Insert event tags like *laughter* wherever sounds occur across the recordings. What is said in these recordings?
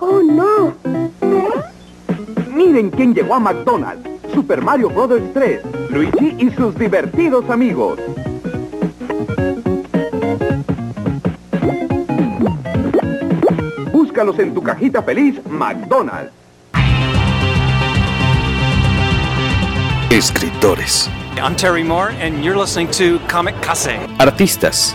¡Oh, no! Miren quién llegó a McDonald's. Super Mario Bros. 3. Luigi y sus divertidos amigos. Búscalos en tu cajita feliz McDonald's. Escritores. I'm Terry Moore, and you're listening to Comic Case. Artistas.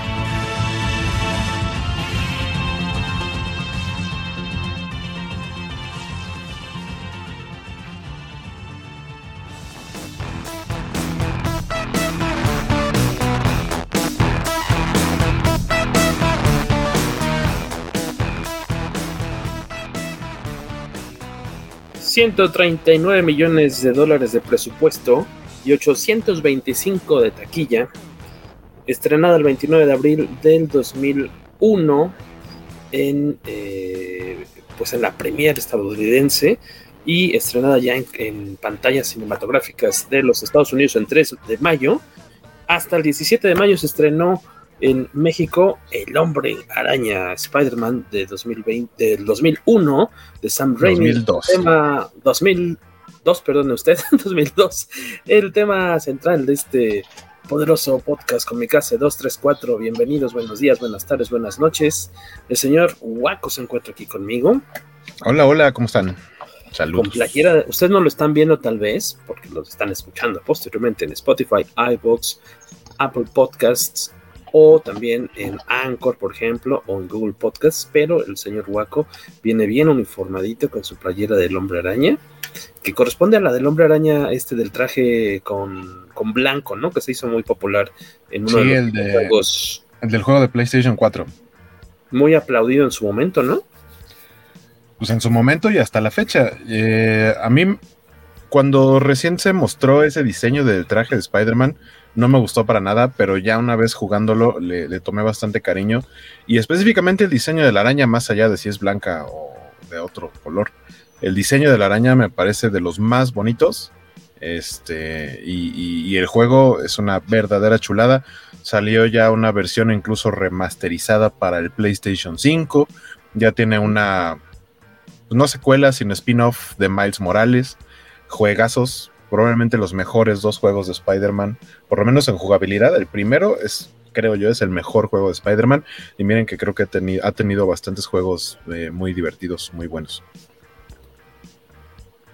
$139 millones de dólares de presupuesto y 825 de taquilla, estrenada el 29 de abril del 2001 en, eh, pues en la premier estadounidense y estrenada ya en, pantallas cinematográficas de los Estados Unidos el 3 de mayo. Hasta el 17 de mayo se estrenó en México El Hombre Araña Spider-Man de 2020, del 2001 de Sam Raimi. 2002. Tema 2002, perdone usted, *laughs* 2002. El tema central de este poderoso podcast con mi casa 234. Bienvenidos, buenos días, buenas tardes, buenas noches. El señor Waco se encuentra aquí conmigo. Hola, hola, ¿cómo están? Saludos. Con playera, ustedes no lo están viendo tal vez, porque los están escuchando posteriormente en Spotify, iBox, Apple Podcasts, o también en Anchor, por ejemplo, o en Google Podcasts, pero el señor Waco viene bien uniformadito con su playera del hombre araña, que corresponde a la del hombre araña este del traje con, con blanco, ¿no? Que se hizo muy popular en uno sí, de los el de, juegos. El del juego de PlayStation 4. Muy aplaudido en su momento, ¿no? Pues en su momento y hasta la fecha. Eh, a mí, cuando recién se mostró ese diseño del traje de Spider-Man, no me gustó para nada, pero ya una vez jugándolo le, tomé bastante cariño. Y específicamente el diseño de la araña, más allá de si es blanca o de otro color. El diseño de la araña me parece de los más bonitos. Este, y, y, el juego es una verdadera chulada. Salió ya una versión incluso remasterizada para el PlayStation 5. Ya tiene una, no secuela, sino spin-off de Miles Morales. Juegazos, probablemente los mejores dos juegos de Spider-Man, por lo menos en jugabilidad. El primero es, creo yo, es el mejor juego de Spider-Man. Y miren que creo que ha, teni ha tenido bastantes juegos eh, muy divertidos, muy buenos.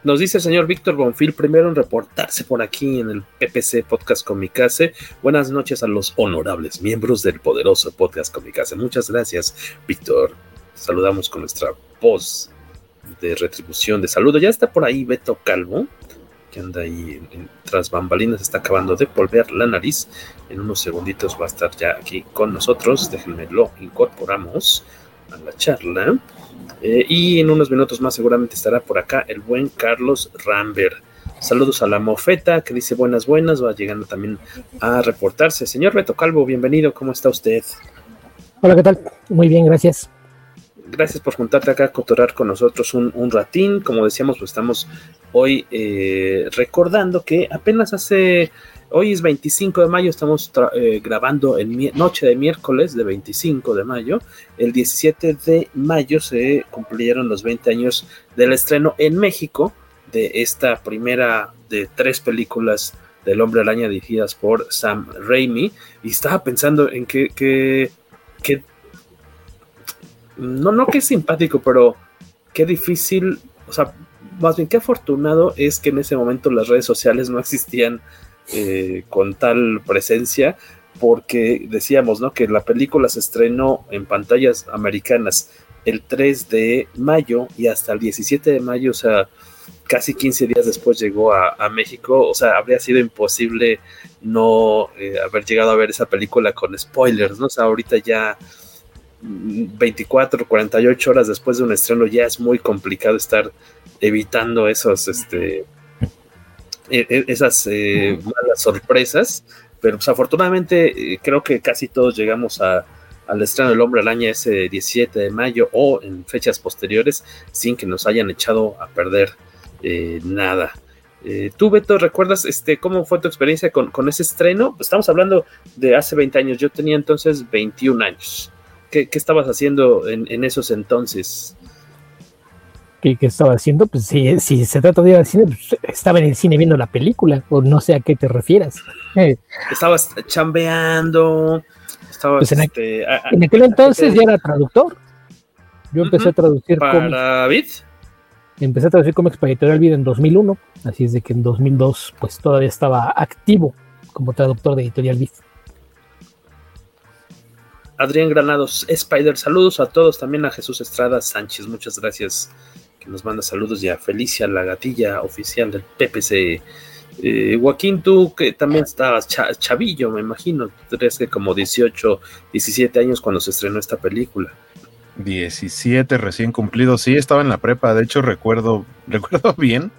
Nos dice el señor Víctor Bonfil, primero en reportarse por aquí en el PPC Podcast Comicase. Buenas noches a los honorables miembros del poderoso Podcast Comicase. Muchas gracias, Víctor. Saludamos con nuestra voz de retribución de saludo. Ya está por ahí Beto Calvo, anda ahí tras bambalinas, está acabando de volver la nariz. En unos segunditos va a estar ya aquí con nosotros. Déjenme lo incorporamos a la charla. Eh, y en unos minutos más seguramente estará por acá el buen Carlos Rambert. Saludos a la mofeta que dice buenas, buenas. Va llegando también a reportarse. Señor Beto Calvo, bienvenido. ¿Cómo está usted? Hola, ¿qué tal? Muy bien, gracias gracias por juntarte acá a cotorrar con nosotros un, ratín. Como decíamos, pues estamos hoy eh, recordando que apenas hace, hoy es 25 de mayo, estamos eh, grabando en noche de miércoles de 25 de mayo. El 17 de mayo se cumplieron los 20 años del estreno en México de esta primera de tres películas del Hombre Araña dirigidas por Sam Raimi. Y estaba pensando en que, que, que no, no que es simpático, pero qué difícil, o sea, más bien qué afortunado es que en ese momento las redes sociales no existían eh, con tal presencia, porque decíamos, ¿no? Que la película se estrenó en pantallas americanas el 3 de mayo y hasta el 17 de mayo, o sea, casi 15 días después llegó a, México, o sea, habría sido imposible no eh, haber llegado a ver esa película con spoilers, ¿no? O sea, ahorita ya 24, 48 horas después de un estreno ya es muy complicado estar evitando esos, este, e, e, esas eh, malas sorpresas, pero pues afortunadamente eh, creo que casi todos llegamos a, al estreno del Hombre Araña ese 17 de mayo o en fechas posteriores sin que nos hayan echado a perder eh, nada. Tú, Beto, ¿recuerdas este, cómo fue tu experiencia con, ese estreno? Estamos hablando de hace 20 años, yo tenía entonces 21 años. ¿Qué, estabas haciendo en, esos entonces? ¿Qué, estaba haciendo? Pues si, si se trata de ir al cine, pues, estaba en el cine viendo la película, o no sé a qué te refieras. Estabas chambeando, estabas... Pues en, este, aquel entonces ya era traductor. Yo empecé a traducir ¿Para Vid? Empecé a traducir cómics para Editorial Vida en 2001, así es de que en 2002 pues todavía estaba activo como traductor de Editorial Vid. Adrián Granados, Spider, saludos a todos, también a Jesús Estrada Sánchez, muchas gracias, que nos manda saludos y a Felicia, la gatilla oficial del PPC. Eh, Joaquín, tú que también estabas chavillo, me imagino, tenías que como 18, 17 años cuando se estrenó esta película. 17 recién cumplido, sí, estaba en la prepa, de hecho recuerdo, *laughs* recuerdo bien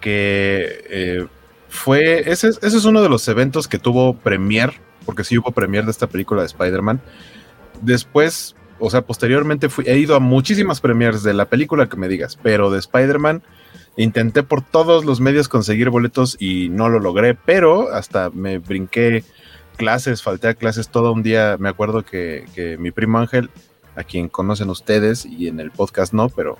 que eh, fue, ese, ese es uno de los eventos que tuvo premier porque sí hubo premier de esta película de Spider-Man. Después, o sea, posteriormente fui, he ido a muchísimas premiers de la película que me digas, pero de Spider-Man intenté por todos los medios conseguir boletos y no lo logré, pero hasta me brinqué clases, falté a clases todo un día. Me acuerdo que, mi primo Ángel, a quien conocen ustedes y en el podcast no, pero,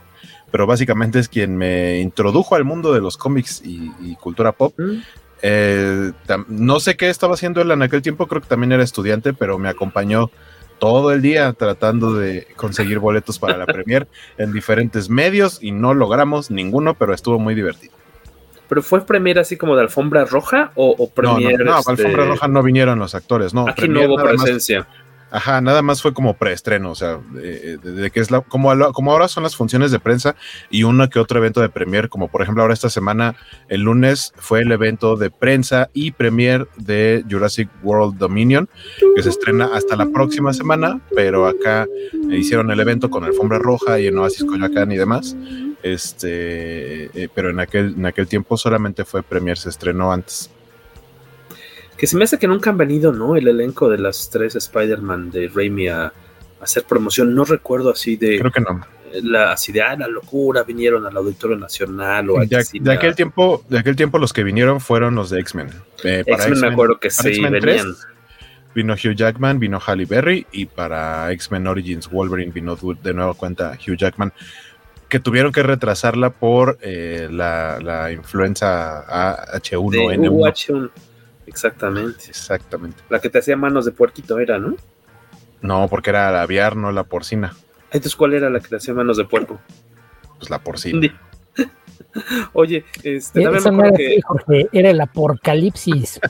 pero básicamente es quien me introdujo al mundo de los cómics y, cultura pop. Mm. Eh, no sé qué estaba haciendo él en aquel tiempo, creo que también era estudiante, pero me acompañó todo el día tratando de conseguir boletos para la premier en diferentes medios y no logramos ninguno, pero estuvo muy divertido. ¿Pero fue premier así como de alfombra roja o, premier? No, no, este alfombra roja no vinieron los actores, no. Aquí no hubo presencia. Ajá, nada más fue como preestreno, o sea, de, que es la, como, como ahora son las funciones de prensa y uno que otro evento de premier, como por ejemplo ahora esta semana, el lunes fue el evento de prensa y premier de Jurassic World Dominion, que se estrena hasta la próxima semana, pero acá hicieron el evento con alfombra roja y en Oasis Coyoacán y demás. Este, eh, pero en aquel, en aquel tiempo solamente fue premier, se estrenó antes. Que se me hace que nunca han venido, ¿no? El elenco de las tres Spider-Man de Raimi a, hacer promoción. No recuerdo así de. Creo que no. La, así de, ah, la locura, vinieron al Auditorio Nacional o de, de, aquel tiempo, de aquel tiempo los que vinieron fueron los de X-Men. Eh, X-Men me acuerdo que sí, venían. vino Hugh Jackman, vino Halle Berry y para X-Men Origins Wolverine vino de nueva cuenta Hugh Jackman que tuvieron que retrasarla por eh, la, influenza H1N1. Exactamente. Exactamente. La que te hacía manos de puerquito era, ¿no? No, porque era la aviar, no la porcina. Entonces, ¿cuál era la que te hacía manos de puerco? Pues la porcina. *laughs* Oye, este, era, Jorge, era el apocalipsis.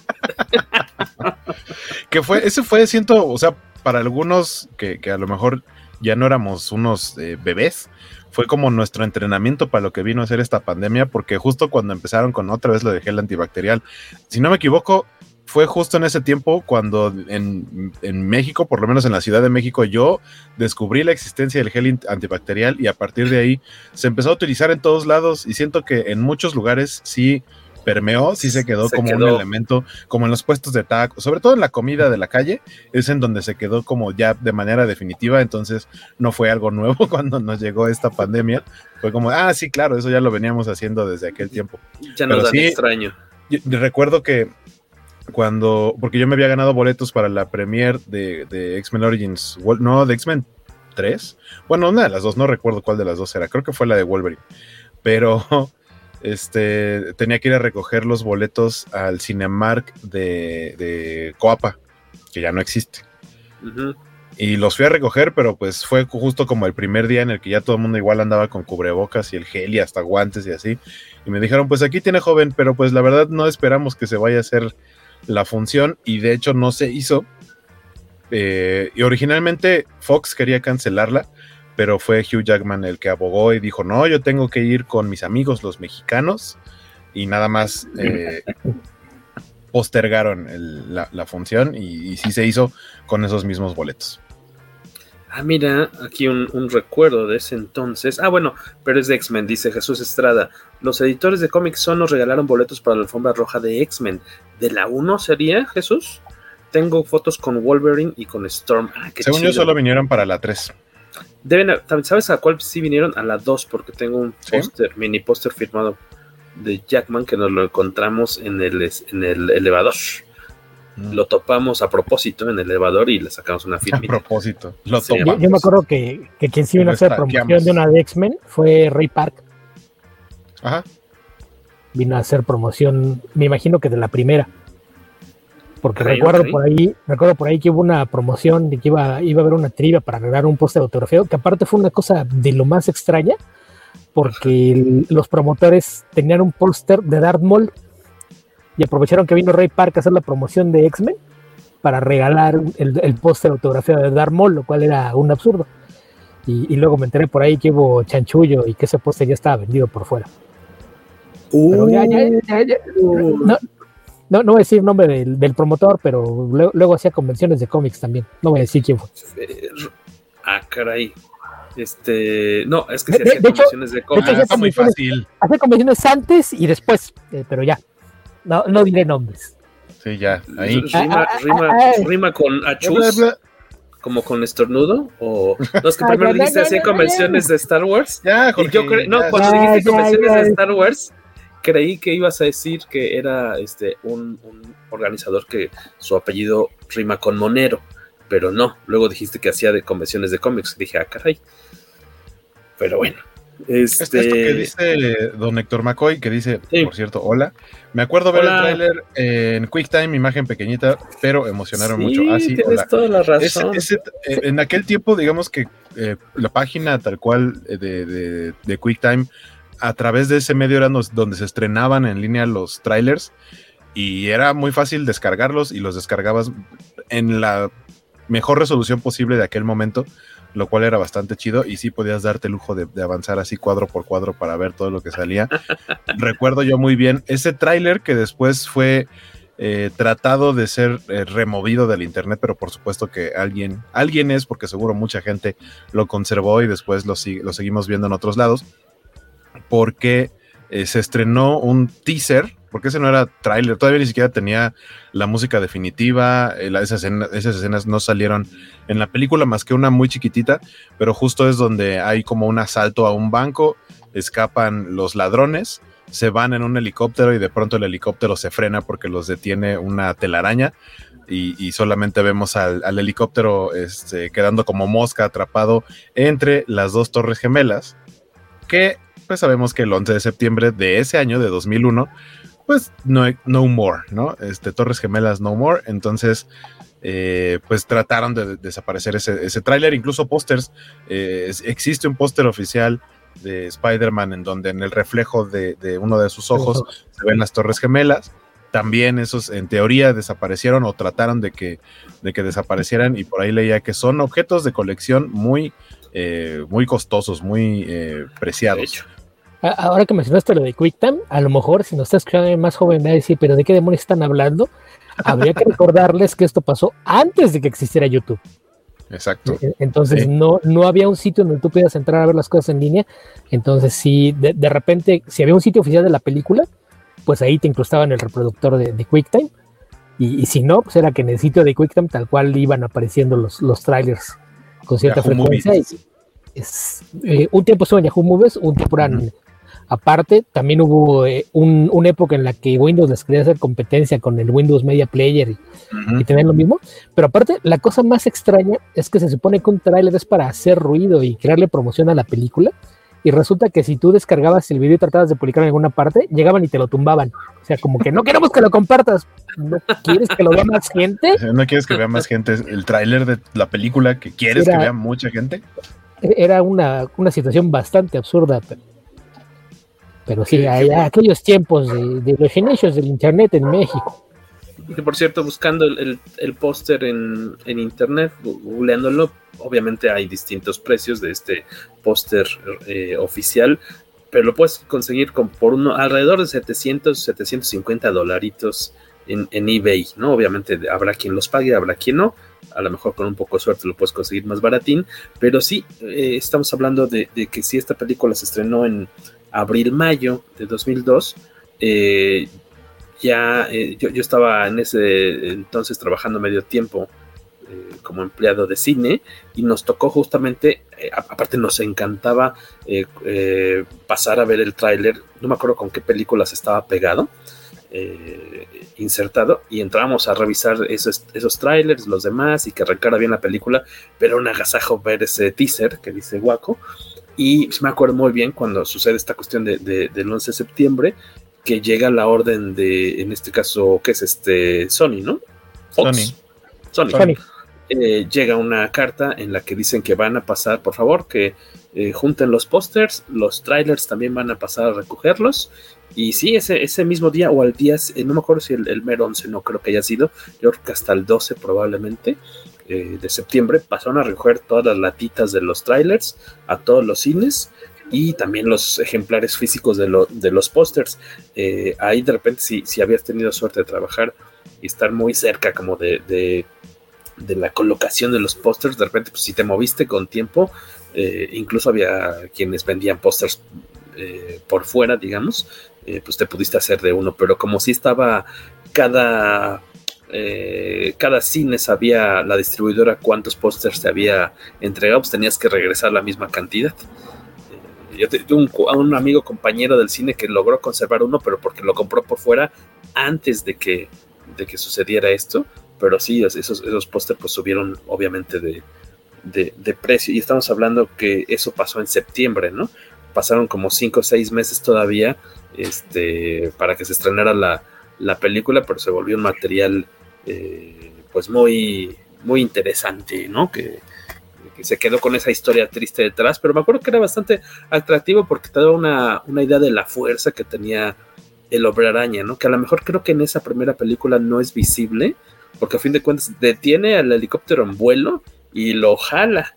*laughs* que fue, ese fue, siento, o sea, para algunos que, a lo mejor ya no éramos unos eh, bebés, fue como nuestro entrenamiento para lo que vino a ser esta pandemia, porque justo cuando empezaron con otra vez lo de gel antibacterial, si no me equivoco, fue justo en ese tiempo cuando en, México, por lo menos en la Ciudad de México, yo descubrí la existencia del gel antibacterial y a partir de ahí se empezó a utilizar en todos lados y siento que en muchos lugares sí permeó, sí se quedó como un elemento, como en los puestos de taco, sobre todo en la comida de la calle, es en donde se quedó como ya de manera definitiva, entonces no fue algo nuevo *laughs* cuando nos llegó esta pandemia, fue como, ah, sí, claro, eso ya lo veníamos haciendo desde aquel tiempo. Ya nos da extraño. recuerdo que cuando, porque yo me había ganado boletos para la premiere de, de X-Men Origins, no, de X-Men 3, bueno, una de las dos, no recuerdo cuál de las dos era, creo que fue la de Wolverine, pero *laughs* este, tenía que ir a recoger los boletos al Cinemark de, Coapa, que ya no existe. Y los fui a recoger, pero pues fue justo como el primer día en el que ya todo el mundo igual andaba con cubrebocas y el gel y hasta guantes y así. Y me dijeron, pues aquí tiene joven, pero pues la verdad no esperamos que se vaya a hacer la función y de hecho no se hizo. Eh, y originalmente Fox quería cancelarla, pero fue Hugh Jackman el que abogó y dijo, no, yo tengo que ir con mis amigos los mexicanos y nada más eh, *laughs* postergaron la, función y, sí se hizo con esos mismos boletos. Ah, mira, aquí un, recuerdo de ese entonces. Ah, bueno, pero es de X-Men, dice Jesús Estrada. Los editores de Comic Son nos regalaron boletos para la alfombra roja de X-Men. ¿De la 1 sería, Jesús? Tengo fotos con Wolverine y con Storm. Ah, Según yo, solo vinieron para la 3. Deben, ¿Sabes a cuál sí vinieron? A la 2, porque tengo un póster, mini póster firmado de Jackman que nos lo encontramos en el, en el elevador. Mm. Lo topamos a propósito en el elevador y le sacamos una firma. A propósito, lo yo, me acuerdo que, que quien sí vino a hacer promoción de una de X-Men fue Ray Park. Ajá. Vino a hacer promoción, me imagino que de la primera. Porque recuerdo por ahí, recuerdo por ahí que hubo una promoción de que iba, iba a haber una trivia para arreglar un póster autografiado, que aparte fue una cosa de lo más extraña, porque los promotores tenían un póster de Darth Maul y aprovecharon que vino Ray Park a hacer la promoción de X-Men para regalar el, póster autografiado de Darth Maul, lo cual era un absurdo. Y, luego me enteré por ahí que hubo chanchullo y que ese póster ya estaba vendido por fuera. no, no, voy a decir el nombre del, promotor, pero luego, hacía convenciones de cómics también. No voy a decir quién fue. Ah, caray. Este, no, es que se hacía convenciones de cómics. Ah, muy fácil. Hacía convenciones antes y después, eh, pero ya. No, no diré nombres. Sí, ya, ahí. Rima, rima, rima con achus, como con estornudo, o no es que *laughs* primero dijiste así convenciones de Star Wars. Ya, Jorge, yo no, cuando dijiste convenciones de Star Wars, creí que ibas a decir que era este un, un, organizador que su apellido rima con Monero, pero no. Luego dijiste que hacía de convenciones de cómics. Dije, ah, caray. Pero bueno. Este... Esto que dice don Héctor McCoy, que dice, por cierto, hola. Me acuerdo ver el tráiler en QuickTime, imagen pequeñita, pero emocionaron mucho. Así, ah, tienes toda la razón. Eh, en aquel tiempo, digamos que eh, la página tal cual eh, de, de, QuickTime, a través de ese medio era donde se estrenaban en línea los trailers y era muy fácil descargarlos y los descargabas en la mejor resolución posible de aquel momento lo cual era bastante chido y sí podías darte el lujo de, avanzar así cuadro por cuadro para ver todo lo que salía. *laughs* Recuerdo yo muy bien ese tráiler que después fue eh, tratado de ser eh, removido del internet, pero por supuesto que alguien, alguien es, porque seguro mucha gente lo conservó y después lo, lo seguimos viendo en otros lados, porque eh, se estrenó un teaser porque ese no era tráiler, todavía ni siquiera tenía la música definitiva, eh, esas, escenas, no salieron en la película más que una muy chiquitita, pero justo es donde hay como un asalto a un banco, escapan los ladrones, se van en un helicóptero y de pronto el helicóptero se frena porque los detiene una telaraña y, solamente vemos al, helicóptero este, quedando como mosca atrapado entre las dos torres gemelas, que pues sabemos que el 11 de septiembre de ese año, de 2001, pues no, no more, ¿no? Este, Torres Gemelas no more, entonces, eh, pues trataron de, desaparecer ese, ese tráiler, incluso pósters, eh, existe un póster oficial de Spider-Man en donde en el reflejo de, uno de sus ojos se ven las Torres Gemelas, también esos en teoría desaparecieron o trataron de que, de que desaparecieran. Y por ahí leía que son objetos de colección muy, eh, muy costosos, muy preciados. Ahora que mencionaste lo de QuickTime, a lo mejor si nos está escuchando más joven va a decir, pero ¿de qué demonios están hablando? Habría que recordarles que esto pasó antes de que existiera YouTube. Exacto. Entonces no, no había un sitio donde tú pudieras entrar a ver las cosas en línea. Entonces si de, repente, si había un sitio oficial de la película, pues ahí te incrustaban el reproductor de, QuickTime. Y, si no, pues era que en el sitio de QuickTime tal cual iban apareciendo los, los trailers con cierta frecuencia. es, eh, un tiempo estuvo en Yahoo Movies, un tiempo eran Aparte, también hubo eh, una época en la que Windows les quería hacer competencia con el Windows Media Player y, tenían lo mismo. Pero aparte, la cosa más extraña es que se supone que un trailer es para hacer ruido y crearle promoción a la película. Y resulta que si tú descargabas el video y tratabas de publicarlo en alguna parte, llegaban y te lo tumbaban. O sea, como que no queremos que lo compartas. ¿No quieres que lo vea más gente? *laughs* ¿No quieres que vea más gente el tráiler de la película que quieres que vea mucha gente? Era una, una situación bastante absurda, pero pero sí, aquellos tiempos de, los inicios del Internet en México. Que por cierto, buscando el, el, póster en, en, internet, googleándolo, obviamente hay distintos precios de este póster eh, oficial, pero lo puedes conseguir con, por uno, alrededor de 700, 750 dolaritos en, en, eBay, ¿no? Obviamente habrá quien los pague, habrá quien no. A lo mejor con un poco de suerte lo puedes conseguir más baratín, pero sí, eh, estamos hablando de, de, que si esta película se estrenó en abril-mayo de 2002, eh, ya eh, yo, yo, estaba en ese entonces trabajando medio tiempo eh, como empleado de cine y nos tocó justamente, aparte nos encantaba pasar a ver el tráiler, no me acuerdo con qué películas estaba pegado, insertado, y entrábamos a revisar esos, esos trailers, los demás, y que arrancara bien la película, pero un agasajo ver ese teaser que dice Guaco. Y me acuerdo muy bien cuando sucede esta cuestión de, de, del 11 de septiembre, que llega la orden de, en este caso, ¿qué es este? Sony, ¿no? Fox. Sony. Sony. Sony. Eh, llega una carta en la que dicen que van a pasar, por favor, que eh, junten los pósters, los trailers también van a pasar a recogerlos. Y sí, ese, ese mismo día o al día, eh, no me acuerdo si el, el mero 11 no creo que haya sido, yo creo que hasta el 12 probablemente eh, de septiembre pasaron a recoger todas las latitas de los trailers a todos los cines y también los ejemplares físicos de, lo, de los pósters. Eh, ahí de repente, si, si, habías tenido suerte de trabajar y estar muy cerca como de, de, la colocación de los pósters, de repente, pues si te moviste con tiempo, eh, incluso había quienes vendían pósters por fuera, digamos, pues te pudiste hacer de uno, pero como si estaba cada... cada cine sabía la distribuidora cuántos pósters te había entregado, pues tenías que regresar la misma cantidad yo tengo un, un, amigo compañero del cine que logró conservar uno, pero porque lo compró por fuera antes de que, de que sucediera esto. Pero sí, esos, esos pósters pues subieron obviamente de, de, de, precio. Y estamos hablando que eso pasó en septiembre, ¿no? Pasaron como cinco o seis meses todavía este, para que se estrenara la, la película, pero se volvió un material eh, pues muy, muy interesante, ¿no? Que, se quedó con esa historia triste detrás, pero me acuerdo que era bastante atractivo porque te daba una, una idea de la fuerza que tenía el hombre araña, ¿no? Que a lo mejor creo que en esa primera película no es visible, porque a fin de cuentas detiene al helicóptero en vuelo y lo jala.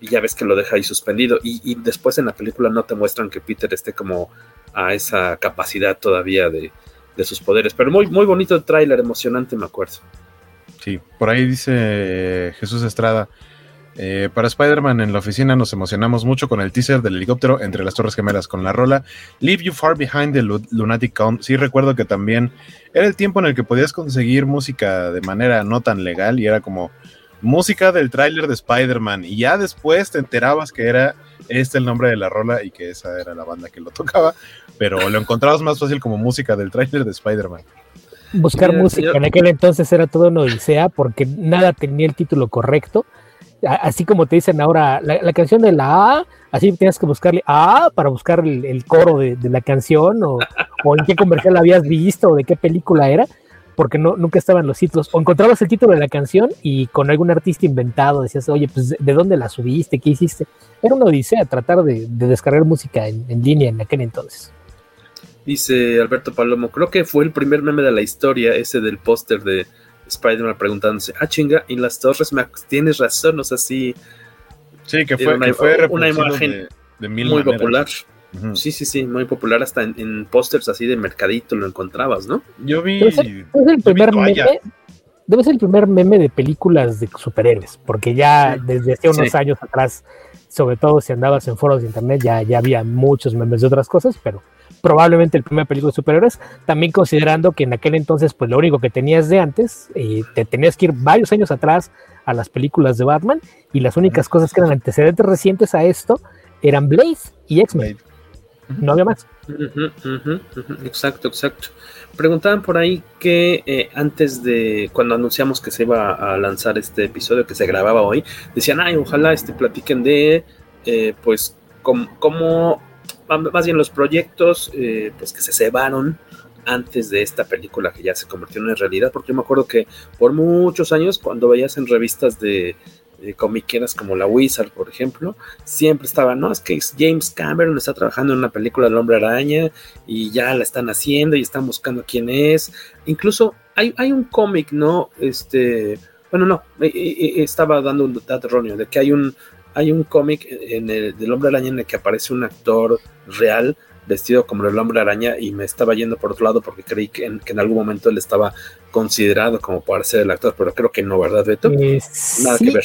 Y ya ves que lo deja ahí suspendido. Y, y después en la película no te muestran que Peter esté como a esa capacidad todavía de, de sus poderes. Pero muy, muy bonito el tráiler, emocionante, me acuerdo. Sí, por ahí dice Jesús Estrada. Eh, para Spider-Man en la oficina nos emocionamos mucho con el teaser del helicóptero entre las Torres Gemelas con la rola Leave You Far Behind the Lunatic Count. Sí recuerdo que también era el tiempo en el que podías conseguir música de manera no tan legal y era como música del tráiler de Spider-Man y ya después te enterabas que era este el nombre de la rola y que esa era la banda que lo tocaba, pero lo encontrabas más fácil como música del tráiler de Spider-Man. Buscar sí, música. en aquel entonces era todo una odisea porque nada tenía el título correcto. Así como te dicen ahora, la, la, canción de la A, así tenías que buscarle A para buscar el, el coro de, de, la canción, o, o, en qué comercial la habías visto, o de qué película era, porque no, nunca estaban los títulos. O encontrabas el título de la canción y con algún artista inventado decías, oye, pues ¿de dónde la subiste? ¿Qué hiciste? Era una odisea tratar de, de descargar música en, en línea en aquel entonces. Dice Alberto Palomo, creo que fue el primer meme de la historia, ese del póster de Spider-Man preguntándose, ah, chinga, y las torres, Max, tienes razón, o sea, sí. Sí, que fue, una, que fue una imagen de, de mil muy maneras. popular. Uh -huh. Sí, sí, sí, muy popular, hasta en, en pósters así de mercadito lo encontrabas, ¿no? Yo vi. Debe ser, debe ser el primer meme. Debe ser el primer meme de películas de superhéroes, porque ya sí. desde hace unos sí. años atrás, sobre todo si andabas en foros de internet, ya, ya había muchos memes de otras cosas, pero probablemente el primer película de superhéroes, también considerando que en aquel entonces, pues lo único que tenías de antes, eh, te tenías que ir varios años atrás a las películas de Batman, y las únicas cosas que eran antecedentes recientes a esto eran Blaze y X-Men. No había más. Exacto, exacto. Preguntaban por ahí que eh, antes de cuando anunciamos que se iba a lanzar este episodio que se grababa hoy, decían, ay, ojalá este platiquen de eh, pues cómo más bien los proyectos eh, pues que se cebaron antes de esta película que ya se convirtió en realidad, porque yo me acuerdo que por muchos años cuando veías en revistas de, de comiqueras como la Wizard, por ejemplo, siempre estaba, no, es que James Cameron está trabajando en una película del Hombre Araña y ya la están haciendo y están buscando quién es. Incluso hay, hay un cómic, ¿no? Este, bueno, no, estaba dando un dato erróneo de que hay un, hay un cómic en el, del Hombre Araña en el que aparece un actor real vestido como el hombre araña y me estaba yendo por otro lado porque creí que en, que en algún momento él estaba considerado como para ser el actor, pero creo que no, ¿verdad, Beto? Eh, Nada que ver.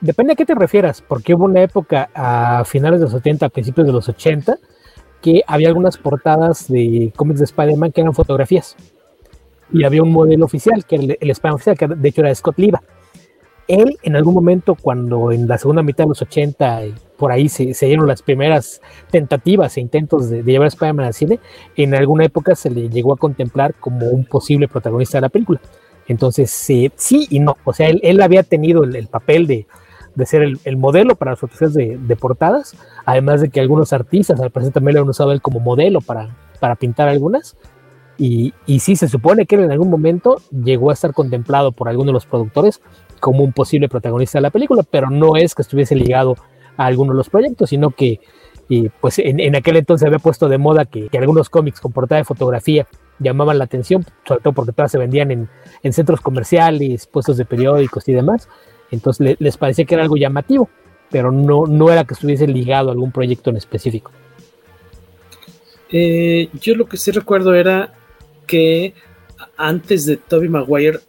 Depende a qué te refieras, porque hubo una época a finales de los 70, a principios de los 80, que había algunas portadas de cómics de Spider-Man que eran fotografías. Y había un modelo oficial, que era el, el Spider-Man oficial, que de hecho era Scott Liva él en algún momento cuando en la segunda mitad de los 80 por ahí se, dieron las primeras tentativas e intentos de, llevar a Spider-Man al cine, en alguna época se le llegó a contemplar como un posible protagonista de la película. Entonces, sí y no. O sea, él, había tenido el, papel de, ser el, modelo para las fotografías de, portadas, además de que algunos artistas al parecer también le han usado él como modelo para, para pintar algunas. Y, y sí, se supone que él en algún momento llegó a estar contemplado por algunos de los productores como un posible protagonista de la película, pero no es que estuviese ligado a alguno de los proyectos, sino que pues en, aquel entonces había puesto de moda que, algunos cómics con portada de fotografía llamaban la atención, sobre todo porque todas se vendían en, en centros comerciales, puestos de periódicos y demás. Entonces les parecía que era algo llamativo, pero no, no era que estuviese ligado a algún proyecto en específico. Eh, yo lo que sí recuerdo era que antes de Toby Maguire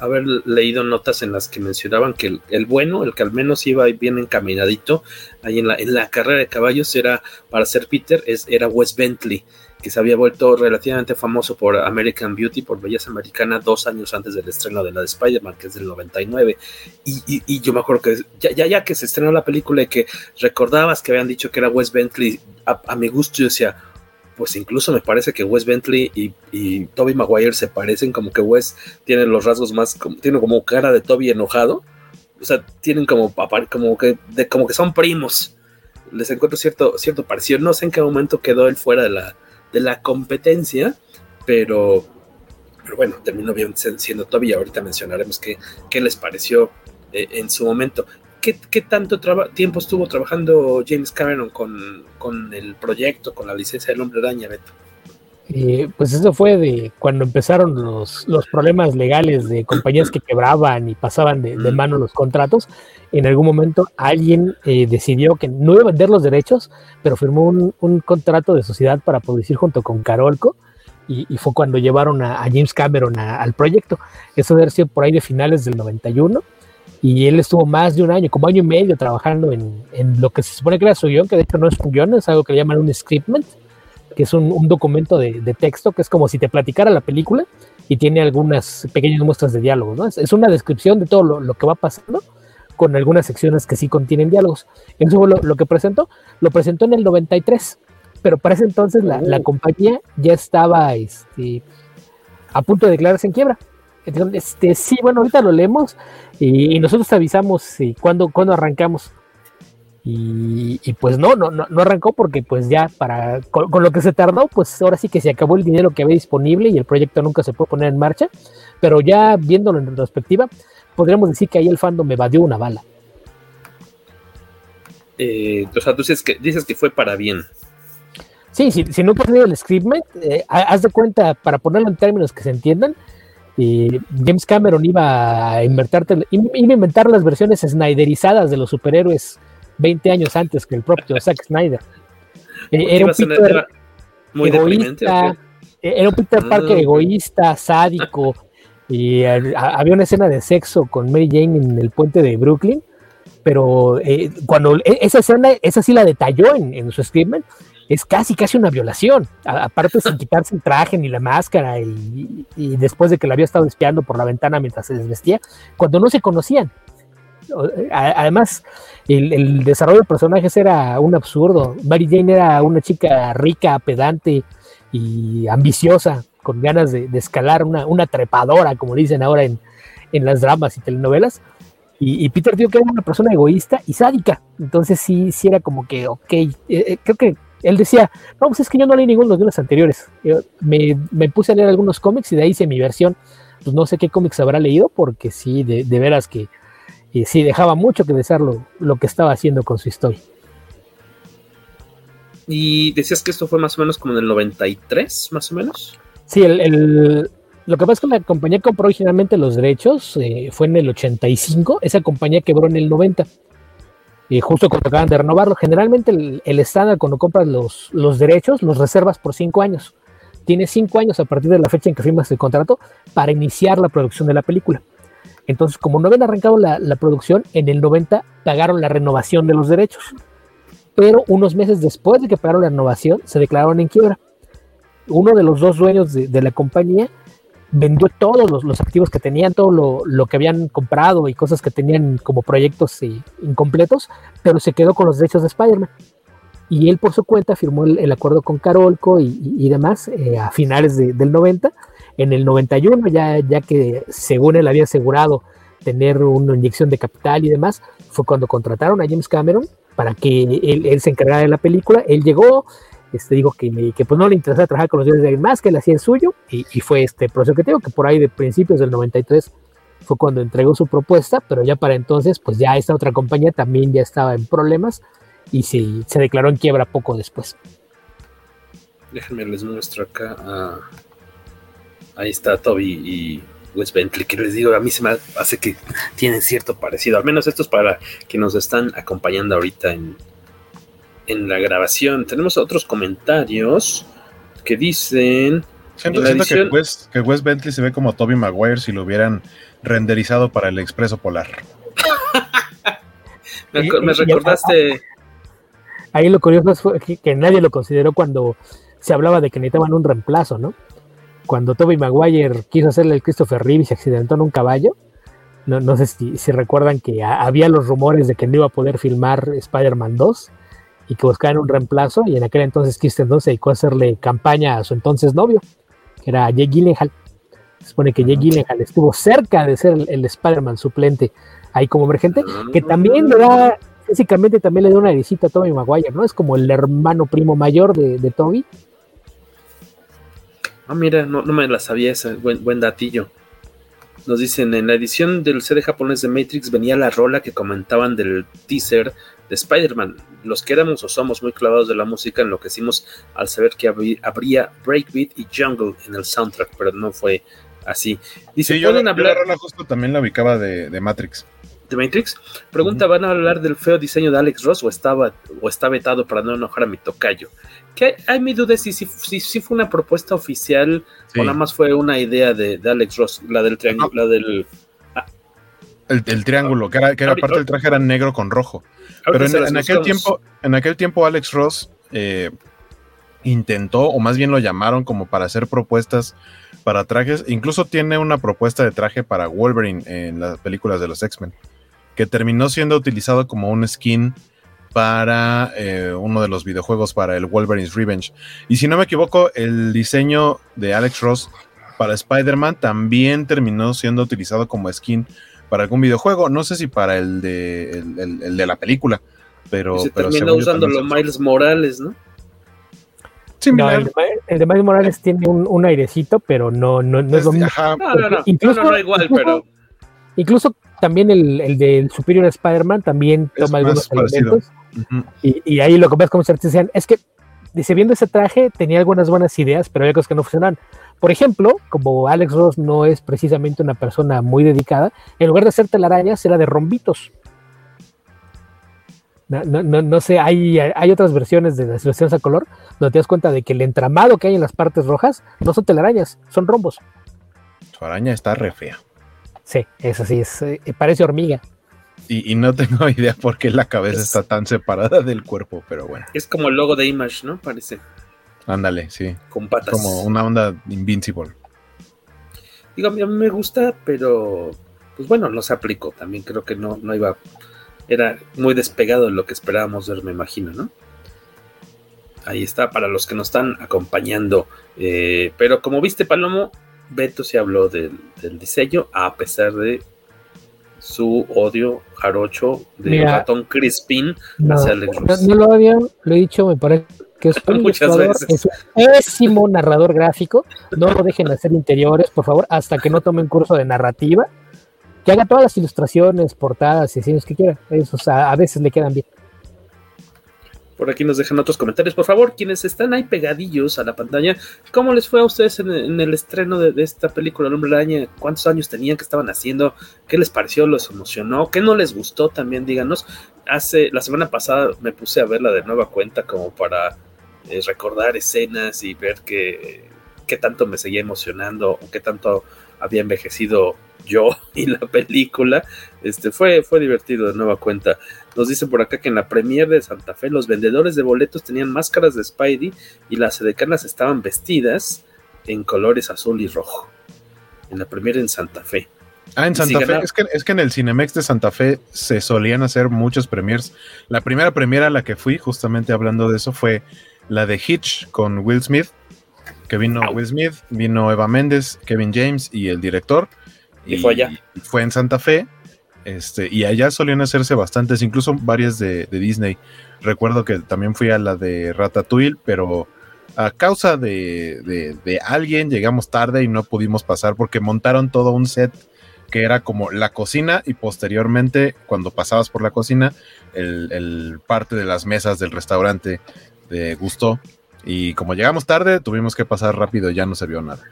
haber leído notas en las que mencionaban que el, bueno, el que al menos iba bien encaminadito ahí en la, en la carrera de caballos era para ser Peter, es, era Wes Bentley, que se había vuelto relativamente famoso por American Beauty, por Belleza Americana, dos años antes del estreno de la de Spider-Man, que es del 99. Y, y, yo me acuerdo que ya, ya, ya, que se estrenó la película y que recordabas que habían dicho que era Wes Bentley, a mi gusto yo decía, pues incluso me parece que Wes Bentley y, y Toby Maguire se parecen, como que Wes tiene los rasgos más, como, tiene como cara de Toby enojado, o sea, tienen como, como, que, de, como que son primos. Les encuentro cierto, cierto parecido. No sé en qué momento quedó él fuera de la, de la competencia, pero, pero bueno, terminó bien siendo Toby y ahorita mencionaremos qué, qué les pareció eh, en su momento. ¿Qué, tanto tiempo estuvo trabajando James Cameron con, el proyecto, con la licencia del hombre araña, Beto? Eh, pues eso fue de cuando empezaron los, los, problemas legales de compañías que quebraban y pasaban de, mano los contratos. En algún momento alguien eh, decidió que no iba a vender los derechos, pero firmó un, contrato de sociedad para producir junto con Carolco. Y, fue cuando llevaron a, James Cameron al proyecto. Eso debe ser por ahí de finales del 91 y él estuvo más de un año, como año y medio, trabajando en, en lo que se supone que era su guion, que de hecho no es un guion, es algo que le llaman un scriptment, que es un, un documento de, de, texto, que es como si te platicara la película y tiene algunas pequeñas muestras de diálogos, ¿no? Es, es una descripción de todo lo, lo, que va pasando con algunas secciones que sí contienen diálogos. Eso fue lo, lo, que presentó, lo presentó en el 93, pero para ese entonces la, la oh. compañía ya estaba este, a punto de declararse en quiebra. Este, sí, bueno, ahorita lo leemos y, nosotros te avisamos sí, cuando, arrancamos. Y, pues no, no, no, arrancó porque pues ya para con, lo que se tardó, pues ahora sí que se acabó el dinero que había disponible y el proyecto nunca se puede poner en marcha. Pero ya viéndolo en retrospectiva, podríamos decir que ahí el fandom me evadió una bala. Eh, o sea, tú dices que, dices que fue para bien. Sí, si, si no tenido el scriptment, eh, haz de cuenta, para ponerlo en términos que se entiendan, James Cameron iba a, inventar, iba a inventar las versiones snyderizadas de los superhéroes 20 años antes que el propio Zack *laughs* Snyder. Eh, era un Peter muy egoísta, eh, era un Peter Parker ah, egoísta, sádico, y eh, había una escena de sexo con Mary Jane en el puente de Brooklyn, pero cuando e, esa escena, esa sí la detalló en, en su script, es casi, casi una violación. aparte sin *laughs* quitarse el traje ni la máscara y, después de que la había estado espiando por la ventana mientras se desvestía, cuando no se conocían. Además, el, desarrollo de personajes era un absurdo. Mary Jane era una chica rica, pedante y ambiciosa, con ganas de, escalar una, trepadora, como dicen ahora en, las dramas y telenovelas. Y, Peter dijo que era una persona egoísta y sádica. Entonces sí, sí era como que, ok, eh, eh, creo que él decía, no, pues es que yo no leí ninguno de los anteriores. me, puse a leer algunos cómics y de ahí hice mi versión. Pues no sé qué cómics habrá leído, porque sí, de, veras que eh, sí dejaba mucho que desear lo, que estaba haciendo con su historia. Y decías que esto fue más o menos como en el 93, más o menos. Sí, el, Lo que pasa es que la compañía compró originalmente los derechos, eh, fue en el 85, esa compañía quebró en el 90. Y justo cuando acaban de renovarlo, generalmente el, estándar cuando compras los, los derechos los reservas por cinco años. Tienes cinco años a partir de la fecha en que firmas el contrato para iniciar la producción de la película. Entonces, como no habían arrancado la, la producción, en el 90 pagaron la renovación de los derechos. Pero unos meses después de que pagaron la renovación, se declararon en quiebra. Uno de los dos dueños de, de la compañía vendió todos los, activos que tenían, todo lo, lo, que habían comprado y cosas que tenían como proyectos incompletos, pero se quedó con los derechos de Spider-Man. Y él por su cuenta firmó el, acuerdo con Carolco y, y, demás eh, a finales de, del 90. En el 91, ya, ya que según él había asegurado tener una inyección de capital y demás, fue cuando contrataron a James Cameron para que él, él se encargara de la película. Él llegó, este, digo que, pues no le interesaba trabajar con los dioses de alguien más, que él hacía el suyo, y, y, fue este proceso que tengo, que por ahí de principios del 93 fue cuando entregó su propuesta, pero ya para entonces, pues ya esta otra compañía también ya estaba en problemas y se, declaró en quiebra poco después. Déjenme les muestro acá. Uh, ahí está Toby y Wes Bentley, que les digo, a mí se me hace que tienen cierto parecido, al menos esto es para que nos están acompañando ahorita en, en la grabación. Tenemos otros comentarios que dicen. Siento, siento edición... que, Wes, que, Wes, Bentley se ve como Toby Maguire si lo hubieran renderizado para el Expreso Polar. *laughs* me, me, recordaste. Ahí lo curioso fue que, que, nadie lo consideró cuando se hablaba de que necesitaban un reemplazo, ¿no? Cuando Toby Maguire quiso hacerle el Christopher Reeve y se accidentó en un caballo. No, no sé si, si, recuerdan que había los rumores de que no iba a poder filmar Spider-Man 2 y que buscaban un reemplazo y en aquel entonces Kirsten Dunst se dedicó a hacerle campaña a su entonces novio, que era Jake Gyllenhaal. Se supone que Jake Gyllenhaal estuvo cerca de ser el, el Spider-Man suplente ahí como emergente, que también le da, físicamente también le da una visita a Tobey Maguire, ¿no? Es como el hermano primo mayor de, de Toby. Ah, mira, no, no, me la sabía ese buen, buen datillo. Nos dicen, en la edición del CD japonés de Matrix venía la rola que comentaban del teaser de Spider-Man. Los que éramos o somos muy clavados de la música enloquecimos al saber que habría Breakbeat y Jungle en el soundtrack, pero no fue así. Dice, sí, yo, ¿pueden hablar? Yo la justo también la ubicaba de, de Matrix. ¿De Matrix? Pregunta, ¿van a hablar del feo diseño de Alex Ross o, estaba, o está vetado para no enojar a mi tocayo? Que hay, mi duda si, si, si, si, fue una propuesta oficial sí. o nada más fue una idea de, de Alex Ross, la del triángulo, no. la del... El, el, triángulo, que era, que era parte del traje era negro con rojo. Pero en, en, aquel tiempo, en aquel tiempo Alex Ross eh, intentó, o más bien lo llamaron como para hacer propuestas para trajes. Incluso tiene una propuesta de traje para Wolverine en las películas de los X-Men, que terminó siendo utilizado como un skin para eh, uno de los videojuegos para el Wolverine's Revenge. Y si no me equivoco, el diseño de Alex Ross para Spider-Man también terminó siendo utilizado como skin para algún videojuego. No sé si para el de, el, el, el de la película, pero. Y se pero terminó usándolo Miles Morales, ¿no? Sí, no, el, de, el, de Miles Morales tiene un, un airecito, pero no, no, no es, es lo mismo. Ajá, no, no, no, incluso, no, no, igual, incluso, pero. Incluso también el, el del Superior Spider-Man también toma algunos elementos. Uh -huh. y, y, ahí lo que ves como se decían, es que dice, viendo ese traje tenía algunas buenas ideas, pero había cosas que no funcionaban. Por ejemplo, como Alex Ross no es precisamente una persona muy dedicada, en lugar de hacer telarañas era de rombitos. No, no, no, no sé, hay, hay, otras versiones de las versiones a color donde te das cuenta de que el entramado que hay en las partes rojas no son telarañas, son rombos. Su araña está re fea. Sí, eso sí, es, eh, parece hormiga. Y, y, no tengo *laughs* idea por qué la cabeza es, está tan separada del cuerpo, pero bueno. Es como el logo de Image, ¿no? Parece. Ándale, sí. Con patas. Como una onda Invincible. Digo, a mí me gusta, pero pues bueno, no se aplicó. También creo que no, no iba. Era muy despegado de lo que esperábamos ver, me imagino, ¿no? Ahí está, para los que nos están acompañando. Eh, pero como viste, Palomo, Beto se habló del, del diseño, a pesar de su odio jarocho de Mira, ratón Crispin no, hacia Alex Ross. No, lo habían, lo he dicho, me parece que es un, *laughs* veces. es un pésimo narrador gráfico. No lo dejen hacer interiores, por favor, hasta que no tome un curso de narrativa. Que haga todas las ilustraciones, portadas y diseños que quiera. Eso, o sea, a veces le quedan bien. Por aquí nos dejan otros comentarios. Por favor, quienes están ahí pegadillos a la pantalla, ¿cómo les fue a ustedes en, el estreno de, esta película, El Hombre Araña? ¿Cuántos años tenían? ¿Qué estaban haciendo? ¿Qué les pareció? ¿Los emocionó? ¿Qué no les gustó? También díganos. Hace, la semana pasada me puse a verla de nueva cuenta como para eh, recordar escenas y ver qué, qué tanto me seguía emocionando o qué tanto había envejecido yo *laughs* y la película. Este fue, fue divertido de nueva cuenta. Nos dicen por acá que en la premier de Santa Fe los vendedores de boletos tenían máscaras de Spidey y las edecanas estaban vestidas en colores azul y rojo. En la premier en Santa Fe. Ah, en Santa Fe. Es que, es que en el Cinemex de Santa Fe se solían hacer muchos premiers. La primera premiera a la que fui, justamente hablando de eso, fue la de Hitch con Will Smith. Que vino Will Smith, vino Eva Méndez, Kevin James y el director. Y, fue allá. Fue en Santa Fe. Este, y allá solían hacerse bastantes, incluso varias de, Disney. Recuerdo que también fui a la de Ratatouille, pero a causa de, alguien llegamos tarde y no pudimos pasar porque montaron todo un set que era como la cocina y posteriormente cuando pasabas por la cocina el, parte de las mesas del restaurante de Gusto y como llegamos tarde tuvimos que pasar rápido ya no se vio nada.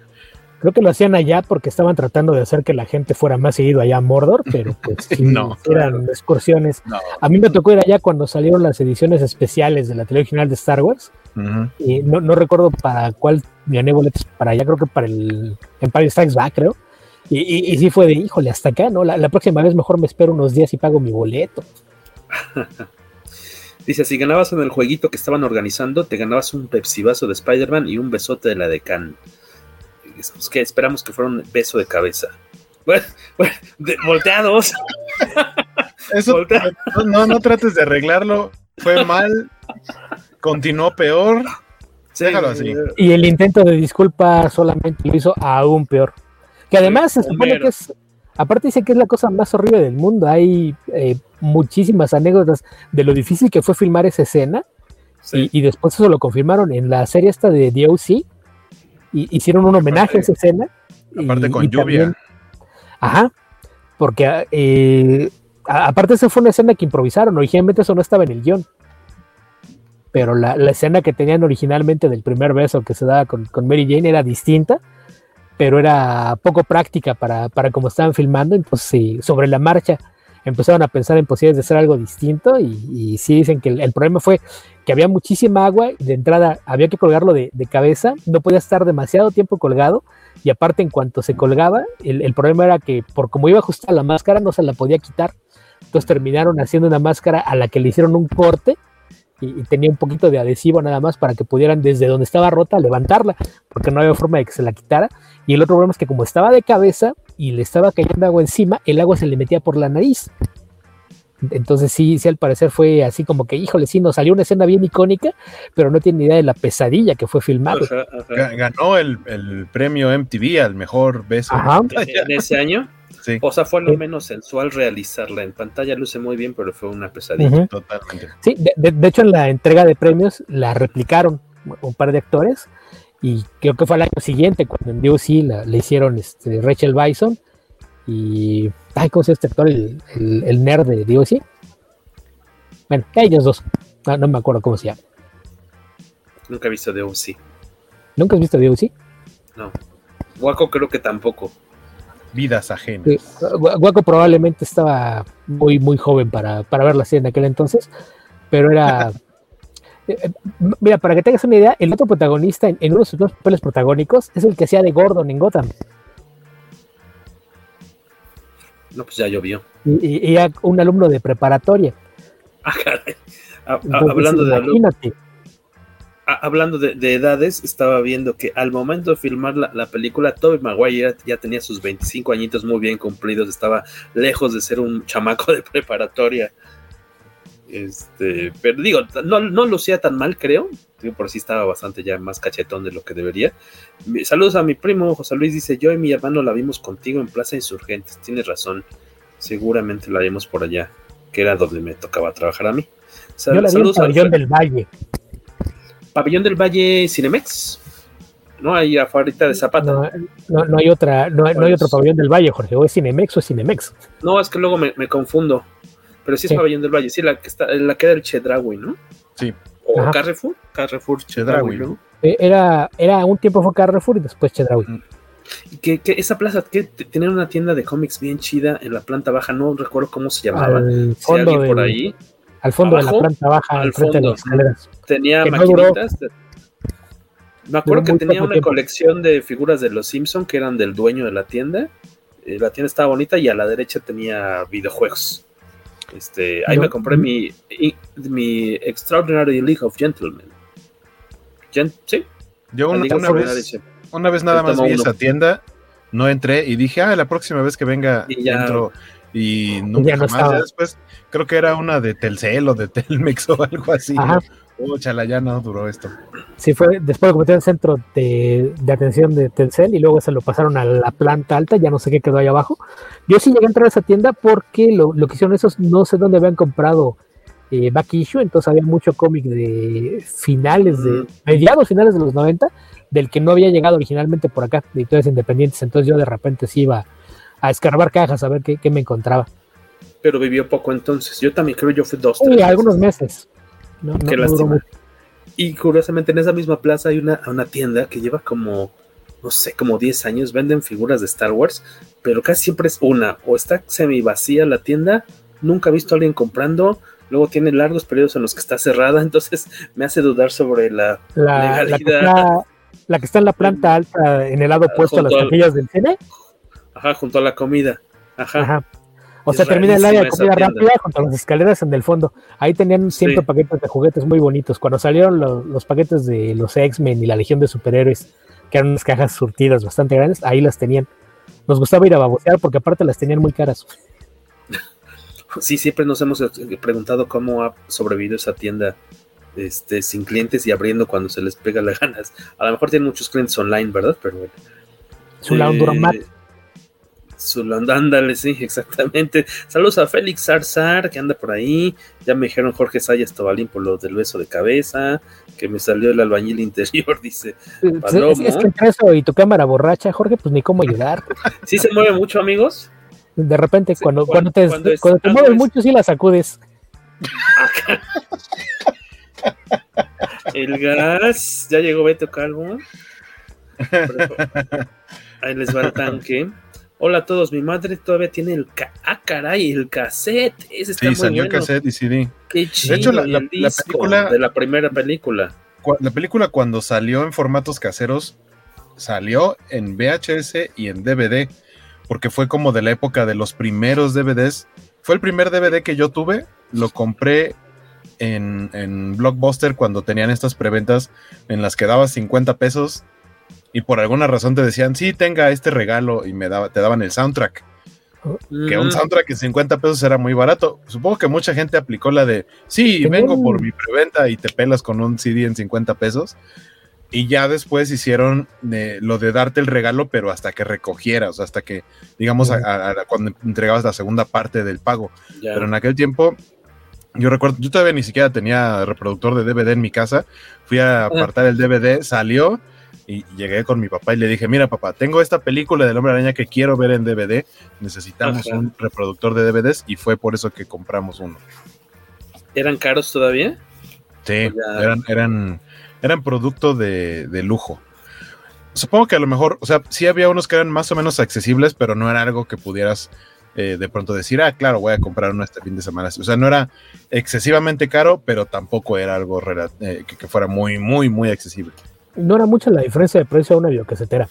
Creo que lo hacían allá porque estaban tratando de hacer que la gente fuera más seguido allá a Mordor, pero *laughs* pues no, eran excursiones. A mí me tocó ir allá cuando salieron las ediciones especiales de la televisión original de Star Wars. Y no, no, recuerdo para cuál gané boletos para allá, creo que para el Empire Strikes Back, creo. Y, y, sí fue de, híjole, hasta acá, ¿no? La, próxima vez mejor me espero unos días y pago mi boleto. *laughs* Dice, si ganabas en el jueguito que estaban organizando, te ganabas un Pepsi vaso de Spider-Man y un besote de la decan pues, que esperamos que fuera un beso de cabeza. Bueno, bueno volteados. Eso, no, no trates de arreglarlo. Fue mal. Continuó peor. Déjalo así. Y el intento de disculpa solamente lo hizo aún peor. Que además se supone que es. Aparte dice que es la cosa más horrible del mundo. Hay eh, muchísimas anécdotas de lo difícil que fue filmar esa escena. Y, y, después eso lo confirmaron en la serie esta de DOC hicieron un homenaje a esa escena. Aparte con lluvia. ajá, porque eh, aparte esa fue una escena que improvisaron, originalmente eso no estaba en el guion. Pero la, escena que tenían originalmente del primer beso que se daba con, Mary Jane era distinta, pero era poco práctica para, para como estaban filmando, entonces sobre la marcha empezaron a pensar en posibilidades de hacer algo distinto y, y sí dicen que el, problema fue que había muchísima agua y de entrada había que colgarlo de, cabeza, no podía estar demasiado tiempo colgado y aparte en cuanto se colgaba, el, problema era que por como iba a ajustar la máscara no se la podía quitar, entonces terminaron haciendo una máscara a la que le hicieron un corte y, tenía un poquito de adhesivo nada más para que pudieran desde donde estaba rota levantarla, porque no había forma de que se la quitara. Y el otro problema es que como estaba de cabeza y le estaba cayendo agua encima, el agua se le metía por la nariz. Entonces sí, sí al parecer fue así como que, híjole, sí, nos salió una escena bien icónica, pero no tiene idea de la pesadilla que fue filmado. Ganó el, premio MTV al mejor beso. *laughs* En ese año. O sea, fue lo menos sensual realizarla. En pantalla luce muy bien, pero fue una pesadilla. Totalmente. Sí, de, hecho en la entrega de premios la replicaron un par de actores y creo que fue al año siguiente cuando en DOC la, le hicieron este, Rachel Bison y... Ay, ¿cómo se llama este actor? El, nerd de DOC. Bueno, ellos dos. No, me acuerdo cómo se llama. Nunca he visto DOC. ¿Nunca has visto DOC? No. Guaco creo que tampoco vidas ajenas. Guaco probablemente estaba muy, muy joven para, para verla así en aquel entonces, pero era... *laughs* Eh, eh, mira, para que tengas una idea, el otro protagonista en, uno de sus dos papeles protagónicos es el que hacía de Gordon en Gotham. No, pues ya llovió. Y, era un alumno de preparatoria. *laughs* Ah, caray. hablando de imagínate hablando de, edades, estaba viendo que al momento de filmar la, película, Tobey Maguire ya, tenía sus 25 añitos muy bien cumplidos, estaba lejos de ser un chamaco de preparatoria. Este, pero digo, no, no lucía tan mal, creo. Digo, por sí estaba bastante ya más cachetón de lo que debería. Saludos a mi primo José Luis, dice: Yo y mi hermano la vimos contigo en Plaza Insurgentes. Tienes razón, seguramente la vimos por allá, que era donde me tocaba trabajar a mí. Yo la vi en del Valle. Pabellón del Valle Cinemex. No hay afuera de Zapata. No, no, hay otra, no, hay otro pabellón del Valle, Jorge. O es Cinemex o es Cinemex. No, es que luego me, confundo. Pero sí es pabellón del Valle, sí, la que está, la que era el Chedraui, ¿no? Sí. ¿O Ajá. Carrefour? Carrefour Chedraui. ¿no? Era, era un tiempo fue Carrefour y después Chedraui. Y que, que esa plaza que tenía una tienda de cómics bien chida en la planta baja, no recuerdo cómo se llamaba. Al Si fondo, alguien por del- ahí al fondo de la planta baja, al frente de fondo. las escaleras. tenía Que no duró. maquinitas. de- Me acuerdo que tenía una tiempo. colección de figuras de los Simpson que eran del dueño de la tienda. Eh, la tienda estaba bonita y a la derecha tenía videojuegos. Este, ahí No. me compré mi, i- mi Extraordinary League of Gentlemen. Gen- sí, Yo una, vez, una vez nada más vi uno. esa tienda, no entré y dije, ah, la próxima vez que venga Y ya- entro y nunca Ya no jamás. Ya después creo que era una de Telcel o de Telmex *laughs* o algo así. Ajá. Oh, chala, ya no duró esto. Sí, fue después lo convirtió en centro de, de atención de Telcel y luego se lo pasaron a la planta alta, ya no sé qué quedó ahí abajo. Yo sí llegué a entrar a esa tienda porque lo, lo que hicieron esos, no sé dónde habían comprado eh, back issue, entonces había mucho cómic de finales de, mediados finales de los 90, del que no había llegado originalmente por acá, de editores independientes, entonces yo de repente sí iba a escarbar cajas a ver qué, qué me encontraba. Pero vivió poco entonces. Yo también creo yo fui dos, Sí, tres algunos meses. No, Qué no lástima. Y curiosamente en esa misma plaza hay una, una tienda que lleva como, no sé, como 10 años, venden figuras de Star Wars, pero casi siempre es una, o está semi vacía la tienda, nunca he visto a alguien comprando, luego tiene largos periodos en los que está cerrada, *laughs* entonces me hace dudar sobre la La, la que legalidad. está, la que está en la planta alta, en el lado opuesto a las al- taquillas del cine. Ajá, junto a la comida. Ajá. Ajá. O sea, termina el área de comida rápida junto a las escaleras en el fondo. Ahí tenían siempre Sí. paquetes de juguetes muy bonitos. Cuando salieron lo- los paquetes de los X-Men y la Legión de Superhéroes, que eran unas cajas surtidas bastante grandes, ahí las tenían. Nos gustaba ir a babosear porque aparte las tenían muy caras. *laughs* Sí, siempre nos hemos eh, preguntado cómo ha sobrevivido esa tienda este, sin clientes y abriendo cuando se les pega las *laughs* ganas. A lo mejor tienen muchos clientes online, ¿verdad? Pero bueno. Su. Eh, Su land- ándale, sí, exactamente. Saludos a Félix Zarzar, que anda por ahí. Ya me dijeron Jorge Sayas Tobalín por lo del beso de cabeza, que me salió el albañil interior, *laughs* dice Pues, es, Palomo. es que entre eso y tu cámara borracha, Jorge, pues ni cómo ayudar. ¿Sí se mueve mucho, amigos? De repente, cuando, cuando- cuando te, cuando es cuando te algo mueves es- mucho, sí la sacudes. El gas, ya llegó Beto Calvo. *laughs* Ahí les va el tanque. Hola a todos, mi madre todavía tiene el ca ah, caray, el cassette. Ese está Sí, muy salió bueno. cassette y CD. Qué chido. De hecho, la, película, de la primera película. la película cuando salió en formatos caseros, salió en VHS y en DVD, porque fue como de la época de los primeros DVDs. Fue el primer DVD que yo tuve, lo compré en, en Blockbuster cuando tenían estas preventas en las que dabas 50 pesos y por alguna razón te decían, sí, tenga este regalo y me daba, te daban el soundtrack. Que un Mm. soundtrack en 50 pesos era muy barato. Supongo que mucha gente aplicó la de, sí, vengo por mi preventa y te pelas con un CD en 50 pesos. Y ya después hicieron eh, lo de darte el regalo, pero hasta que recogieras, hasta que, digamos, a- a- a- cuando entregabas la segunda parte del pago. Ya. Pero en aquel tiempo, yo recuerdo, yo todavía ni siquiera tenía reproductor de DVD en mi casa. Fui a apartar el DVD, salió y llegué con mi papá y le dije, mira papá, tengo esta película del hombre araña que quiero ver en DVD, necesitamos Ajá. un reproductor de DVDs y fue por eso que compramos uno. ¿Eran caros todavía? Sí, Ya. eran, eran, eran producto de, de lujo. Supongo que a lo mejor, o sea, sí había unos que eran más o menos accesibles, pero no era algo que pudieras eh, de pronto decir, ah, claro, voy a comprar uno este fin de semana. O sea, no era excesivamente caro, pero tampoco era algo eh, que, que fuera muy, muy, muy accesible. No era mucha la diferencia de precio a una videocasetera.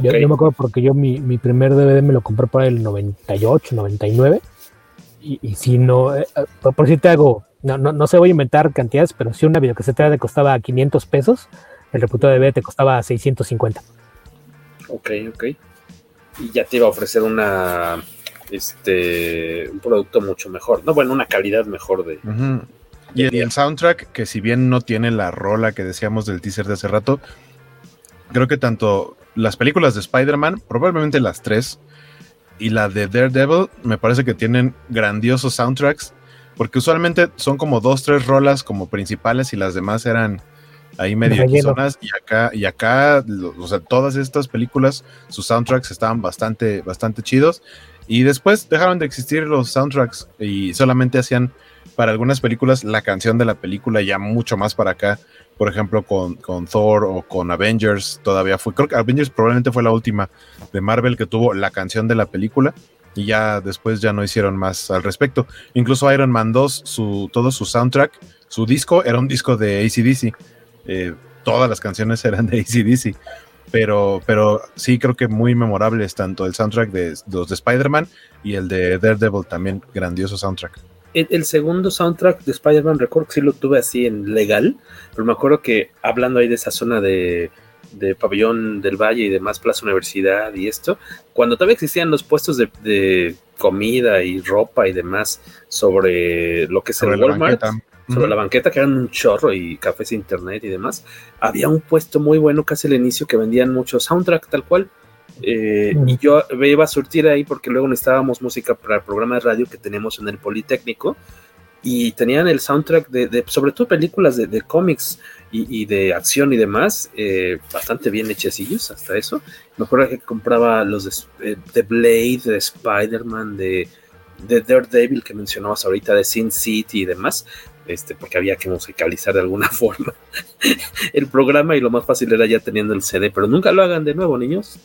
Yo, Ok. yo me acuerdo porque yo mi, mi primer DVD me lo compré por el 98, 99. Y, y si no, eh, eh, por, por si te hago, no, no, no sé, voy a inventar cantidades, pero si una videocasetera te costaba 500 pesos, el reproductor de DVD te costaba 650. Ok, ok. Y ya te iba a ofrecer una este un producto mucho mejor, no bueno, una calidad mejor de. Y el, soundtrack, que si bien no tiene la rola que decíamos del teaser de hace rato, creo que tanto las películas de Spider-Man, probablemente las tres, y la de Daredevil, me parece que tienen grandiosos soundtracks, porque usualmente son como dos, tres rolas como principales y las demás eran ahí medio zonas y acá, y acá, o sea, todas estas películas, sus soundtracks estaban bastante, bastante chidos. Y después dejaron de existir los soundtracks y solamente hacían para algunas películas la canción de la película, ya mucho más para acá, por ejemplo, con, con Thor o con Avengers, todavía fue, creo que Avengers probablemente fue la última de Marvel que tuvo la canción de la película y ya después ya no hicieron más al respecto. Incluso Iron Man 2, su, todo su soundtrack, su disco era un disco de ACDC. Eh, todas las canciones eran de ACDC. Pero, pero sí creo que muy memorables tanto el soundtrack de los de Spider-Man y el de Daredevil también, grandioso soundtrack. El, segundo soundtrack de Spider-Man, recuerdo que sí lo tuve así en legal, pero me acuerdo que hablando ahí de esa zona de, de Pabellón del Valle y demás, Plaza Universidad y esto, cuando todavía existían los puestos de, de comida y ropa y demás sobre lo que es Sobre el la Walmart, banqueta. sobre la banqueta, que eran un chorro y cafés internet y demás, había un puesto muy bueno casi al inicio que vendían mucho soundtrack tal cual. Eh, y yo me iba a surtir ahí porque luego necesitábamos música para el programa de radio que teníamos en el Politécnico y tenían el soundtrack de, de- sobre todo películas de, de cómics y, y de acción y demás, eh, bastante bien hechecillos hasta eso. Me acuerdo que compraba los de, eh, de Blade, de Spider-Man, de, de Daredevil que mencionabas ahorita, de Sin City y demás, este, porque había que musicalizar de alguna *laughs* forma el programa y lo más fácil era ya teniendo el CD, pero nunca lo hagan de nuevo, niños.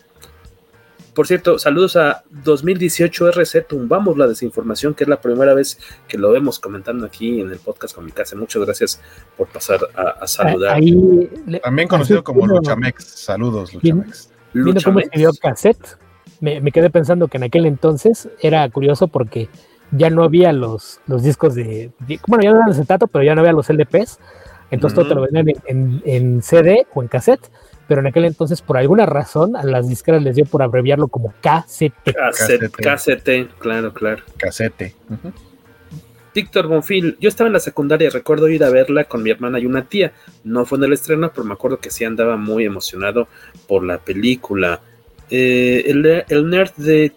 Por cierto, saludos a 2018 RC Tumbamos la Desinformación, que es la primera vez que lo vemos comentando aquí en el podcast con mi casa. Muchas gracias por pasar a, a saludar. Ahí, le- También conocido como Luchamex. Saludos, Luchamex. Viendo cómo Luchamex. escribió cassette, me, me quedé pensando que en aquel entonces era curioso porque ya no había los, los discos de, de- Bueno, ya no eran acetato, pero ya no había los LPs. Entonces todo te lo vendían en, en- en CD o en cassette. Pero en aquel entonces, por alguna razón, a las disqueras les dio por abreviarlo como KCT. Cassette, KCT, claro, claro. Casete. Ujú. Víctor Bonfil, yo estaba en la secundaria, recuerdo ir a verla con mi hermana y una tía. No fue en el estreno, pero me acuerdo que sí andaba muy emocionado por la película. Eh, el, el nerd de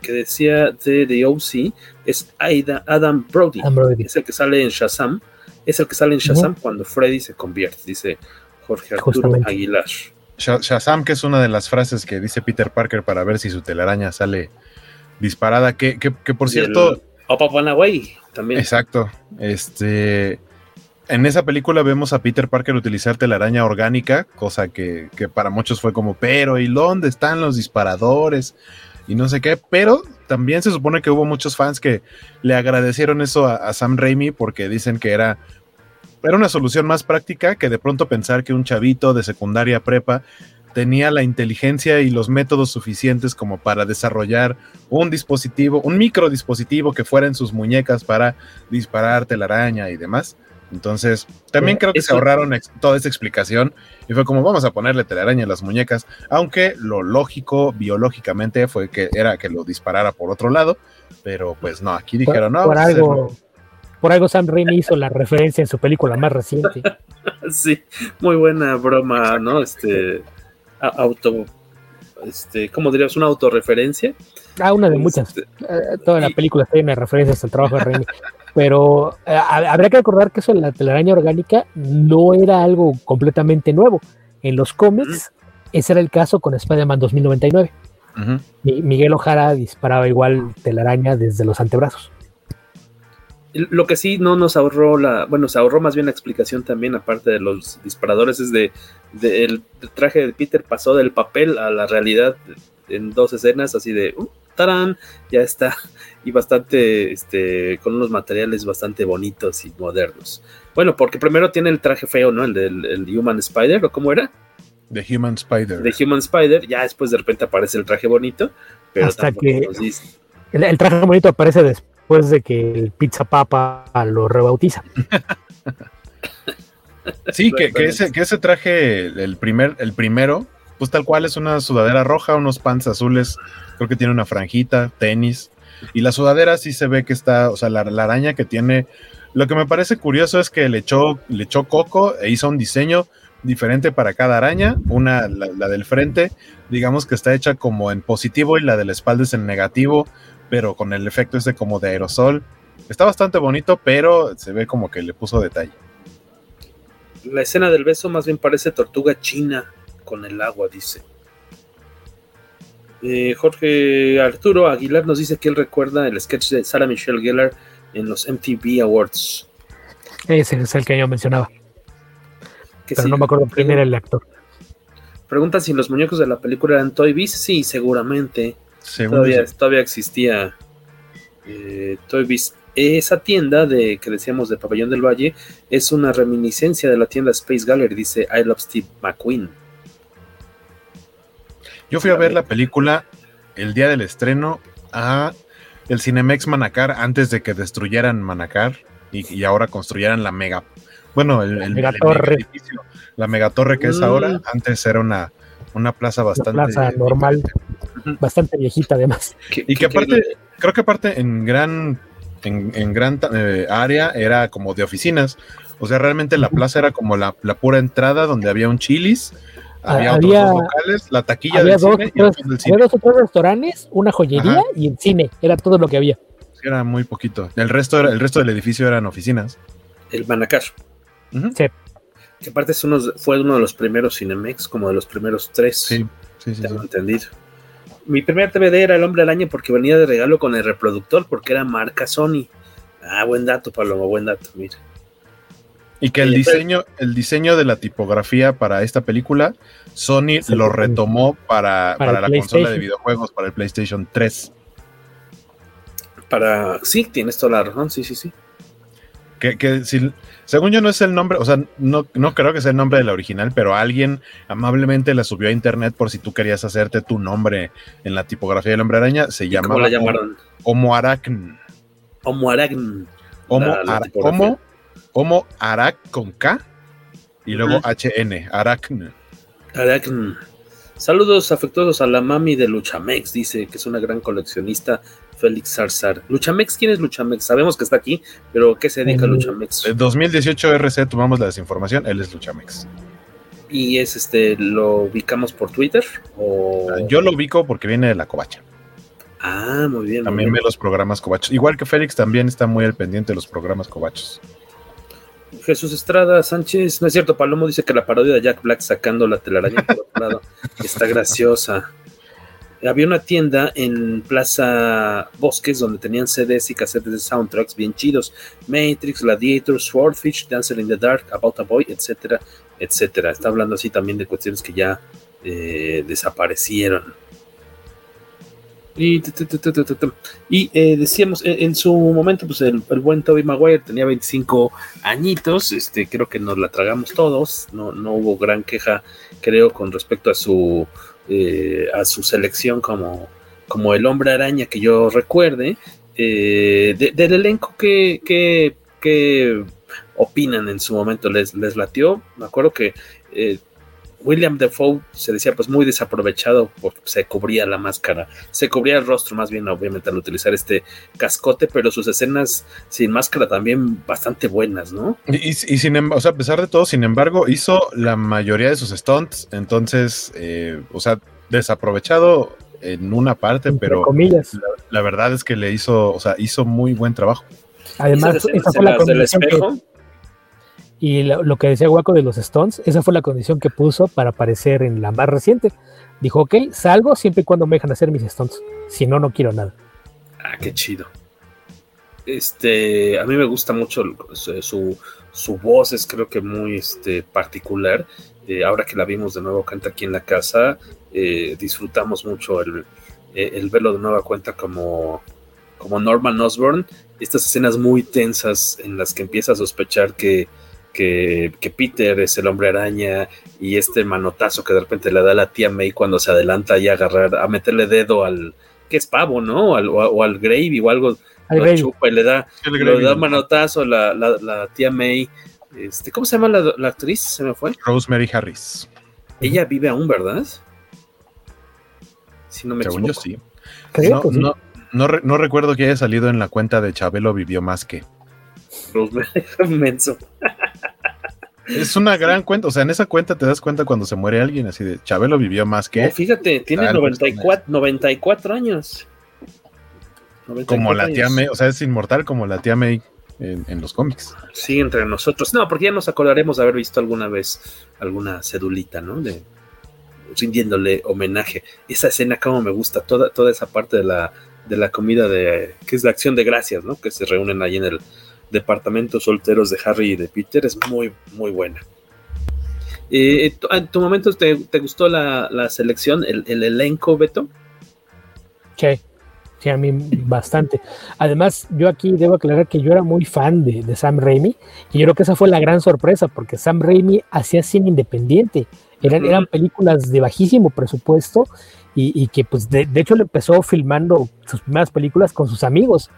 que decía de The OC es Aida, Adam Brody. Adam Brody. Es el que sale en Shazam. Es el que sale en Shazam cuando Freddy se convierte, dice Jorge Arturo Justamente. Aguilar. Sha- Shazam, que es una de las frases que dice Peter Parker para ver si su telaraña sale disparada. Que, que, que por Y cierto, el Up Up and Away también. Exacto. Este. En esa película vemos a Peter Parker utilizar telaraña orgánica, cosa que, que para muchos fue como, pero ¿y dónde están los disparadores? Y no sé qué, pero también se supone que hubo muchos fans que le agradecieron eso a, a Sam Raimi porque dicen que era, era una solución más práctica que de pronto pensar que un chavito de secundaria prepa tenía la inteligencia y los métodos suficientes como para desarrollar un dispositivo, un micro dispositivo que fuera en sus muñecas para disparar telaraña y demás. Entonces, también Eh, creo que se ahorraron toda esa explicación y fue como vamos a ponerle telaraña en las muñecas, aunque lo lógico biológicamente fue que era que lo disparara por otro lado, pero pues no, aquí dijeron, no, por algo, hacerlo". Por algo Sam Raimi hizo la referencia en su película más reciente. *laughs* Sí, muy buena broma, ¿no? Este auto este, ¿cómo dirías? Una autorreferencia. Ah, una de muchas. Este, Eh, toda la película de referencias al trabajo de Raimi. Pero eh, ha- habría que recordar que eso de la telaraña orgánica no era algo completamente nuevo. En los cómics, ese era el caso con Spider-Man 2099. Ujú. Mi- Miguel Ojara disparaba igual telaraña desde los antebrazos. Lo que sí no nos ahorró la, bueno, se ahorró más bien la explicación también, aparte de los disparadores, es de, de el traje de Peter pasó del papel a la realidad en dos escenas, así de, uh, tarán, ya está, *laughs* y bastante, este, con unos materiales bastante bonitos y modernos. Bueno, porque primero tiene el traje feo, ¿no? El del el Human Spider, ¿o cómo era? The Human Spider. De Human Spider, ya después de repente aparece el traje bonito, pero Hasta tampoco que- nos dice. El, el traje bonito aparece después de que el Pizza Papa lo rebautiza. Sí, que, que ese, que ese traje, el primer, el primero, pues tal cual es una sudadera roja, unos pants azules, creo que tiene una franjita, tenis, y la sudadera sí se ve que está, o sea, la, la araña que tiene, lo que me parece curioso es que le echó, le echó coco e hizo un diseño diferente para cada araña, una, la, la del frente, digamos que está hecha como en positivo y la de la espalda es en negativo, pero con el efecto ese como de aerosol, está bastante bonito, pero se ve como que le puso detalle. La escena del beso más bien parece tortuga china con el agua, dice. Eh, Jorge Arturo Aguilar nos dice que él recuerda el sketch de Sarah Michelle Gellar en los MTV Awards. Ese es el que yo mencionaba. Pero no me acuerdo quién era el actor. Pregunta si los muñecos de la película eran Toy Biz. Sí, seguramente. Todavía, todavía, existía eh, Toy Biz. Esa tienda de que decíamos de Pabellón del Valle es una reminiscencia de la tienda Space Gallery, dice I Love Steve McQueen. Yo fui a ver la película el día del estreno a el Cinemex Manacar antes de que destruyeran Manacar y, ahora construyeran la mega. Bueno, el, el, megatorre. edificio, la megatorre que es mm. ahora, antes era una, una plaza bastante. plaza normal, bastante viejita además. Y que aparte, creo que aparte en gran, en, gran eh, área era como de oficinas. O sea, realmente la plaza era como la, la pura entrada donde había un chilis, había, otros dos locales, la taquilla del dos, cine. Había dos o tres restaurantes, una joyería y el cine. Era todo lo que había. Era muy poquito. El resto, era, el resto del edificio eran oficinas. El Manacar. Sí. Que aparte es uno, fue uno de los primeros Cinemex, como de los primeros tres. Sí, sí, sí. Tengo entendido. Mi primer DVD era El Hombre Araña porque venía de regalo con el reproductor, porque era marca Sony. Ah, buen dato, Paloma, buen dato, mira. Y que el diseño, el diseño de la tipografía para esta película, Sony lo retomó para, para, la consola de videojuegos, para el PlayStation 3. Para. Sí, tienes toda la razón, sí, sí, sí. Que, que si, según yo no es el nombre, o sea, no, no creo que sea el nombre de la original, pero alguien amablemente la subió a internet por si tú querías hacerte tu nombre en la tipografía del hombre araña. Se llama. ¿Cómo la llamaron? Homo Aracn. Homo Aracn. Homo, Homo Homo Arac con K y luego HN, Aracn. Aracn. Saludos afectuosos a la mami de Luchamex, dice que es una gran coleccionista, Félix Zarzar. Luchamex, ¿quién es Luchamex? Sabemos que está aquí, pero ¿qué se dedica a Luchamex? En 2018 RC tomamos la desinformación, él es Luchamex. ¿Y es este, lo ubicamos por Twitter? O... Yo lo ubico porque viene de la covacha. Ah, muy bien. También ve los programas covachos. Igual que Félix también está muy al pendiente de los programas covachos. Jesús Estrada Sánchez, no es cierto, Palomo dice que la parodia de Jack Black sacando la telaraña por otro lado *laughs* está graciosa. Había una tienda en Plaza Bosques donde tenían CDs y casetes de soundtracks bien chidos. Matrix, Gladiator, Swordfish, Dancer in the Dark, About a Boy, etcétera, etcétera. Está hablando así también de cuestiones que ya eh, desaparecieron. Y, decíamos, en, su momento, pues el, buen Toby Maguire tenía 25 añitos, este, creo que nos la tragamos todos, no, no hubo gran queja, creo, con respecto a su, eh, a su selección como, como el hombre araña que yo recuerde. Eh, del elenco que, opinan en su momento, les, les latió, me acuerdo que William Defoe se decía pues muy desaprovechado porque se cubría la máscara, se cubría el rostro más bien obviamente al utilizar este cascote, pero sus escenas sin máscara también bastante buenas, ¿no? Y, sin embargo, o sea, a pesar de todo, sin embargo, hizo la mayoría de sus stunts, entonces, eh, o sea, desaprovechado en una parte, pero comillas. La, verdad es que le hizo, o sea, hizo muy buen trabajo. Además, esa fue la condición y lo, que decía Guaco de los Stones, esa fue la condición que puso para aparecer en la más reciente. Dijo, ok, salgo siempre y cuando me dejan hacer mis Stones. Si no, no quiero nada. Ah, qué chido. Este, a mí me gusta mucho su, su voz, es creo que muy este, particular. Eh, ahora que la vimos de nuevo canta aquí en la casa, eh, disfrutamos mucho el, eh, el, verlo de nueva cuenta como, como Norman Osborn. Estas escenas muy tensas en las que empieza a sospechar que, que, Peter es el hombre araña y este manotazo que de repente le da a la tía May cuando se adelanta y a agarrar, a meterle dedo al, que es pavo, ¿no? o, al Gravy o algo, lo chupa y le da, le da manotazo a la, la, tía May. Este, ¿Cómo se llama la, actriz? Se me fue. Rosemary Harris. Ella vive aún, ¿verdad? Si no me Según sí. No, no, no recuerdo que haya salido en la cuenta de Chabelo Vivió Más que. Rosemary *laughs* Menso. Es una gran cuenta, o sea, en esa cuenta te das cuenta cuando se muere alguien, así de Chabelo vivió más que. Oh, fíjate, tiene 94, 94 años. como la tía May, o sea, es inmortal como la tía May en, los cómics. Sí, entre nosotros. No, porque ya nos acordaremos de haber visto alguna vez alguna cedulita, ¿no? De rindiéndole homenaje. Esa escena como me gusta, toda, toda esa parte de la, de la comida de, que es la acción de gracias, ¿no? Que se reúnen ahí en el departamento solteros de Harry y de Peter, es muy, muy buena. Eh, ¿En tu momento te, gustó la, selección, el, elenco, Beto? Sí, sí, a mí bastante. Además, yo aquí debo aclarar que yo era muy fan de, Sam Raimi y yo creo que esa fue la gran sorpresa porque Sam Raimi hacía cine independiente. Eran, eran películas de bajísimo presupuesto y, que pues de, de, hecho le empezó filmando sus primeras películas con sus amigos.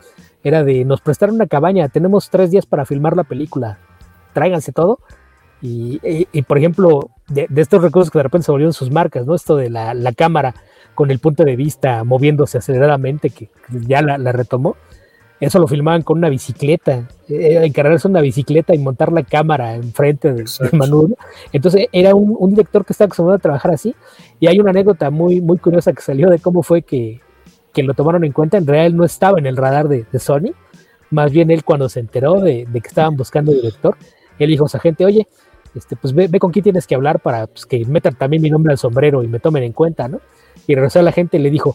Era de, nos prestaron una cabaña, tenemos tres días para filmar la película, tráiganse todo y, por ejemplo, de, estos recursos que de repente se volvieron sus marcas, ¿no? Esto de la, cámara con el punto de vista moviéndose aceleradamente, que, ya la, retomó. Eso lo filmaban con una bicicleta, eh, encargarse una bicicleta y montar la cámara enfrente del, del Entonces era un, director que estaba acostumbrado a trabajar así. Y hay una anécdota muy, muy curiosa que salió de cómo fue que, que lo tomaron en cuenta. En realidad él no estaba en el radar de, Sony. Más bien él cuando se enteró de, de que estaban buscando director, él dijo a su gente, oye, este, pues ve, con quién tienes que hablar para pues, que metan también mi nombre al sombrero y me tomen en cuenta, ¿no? Y regresó a la gente y le dijo,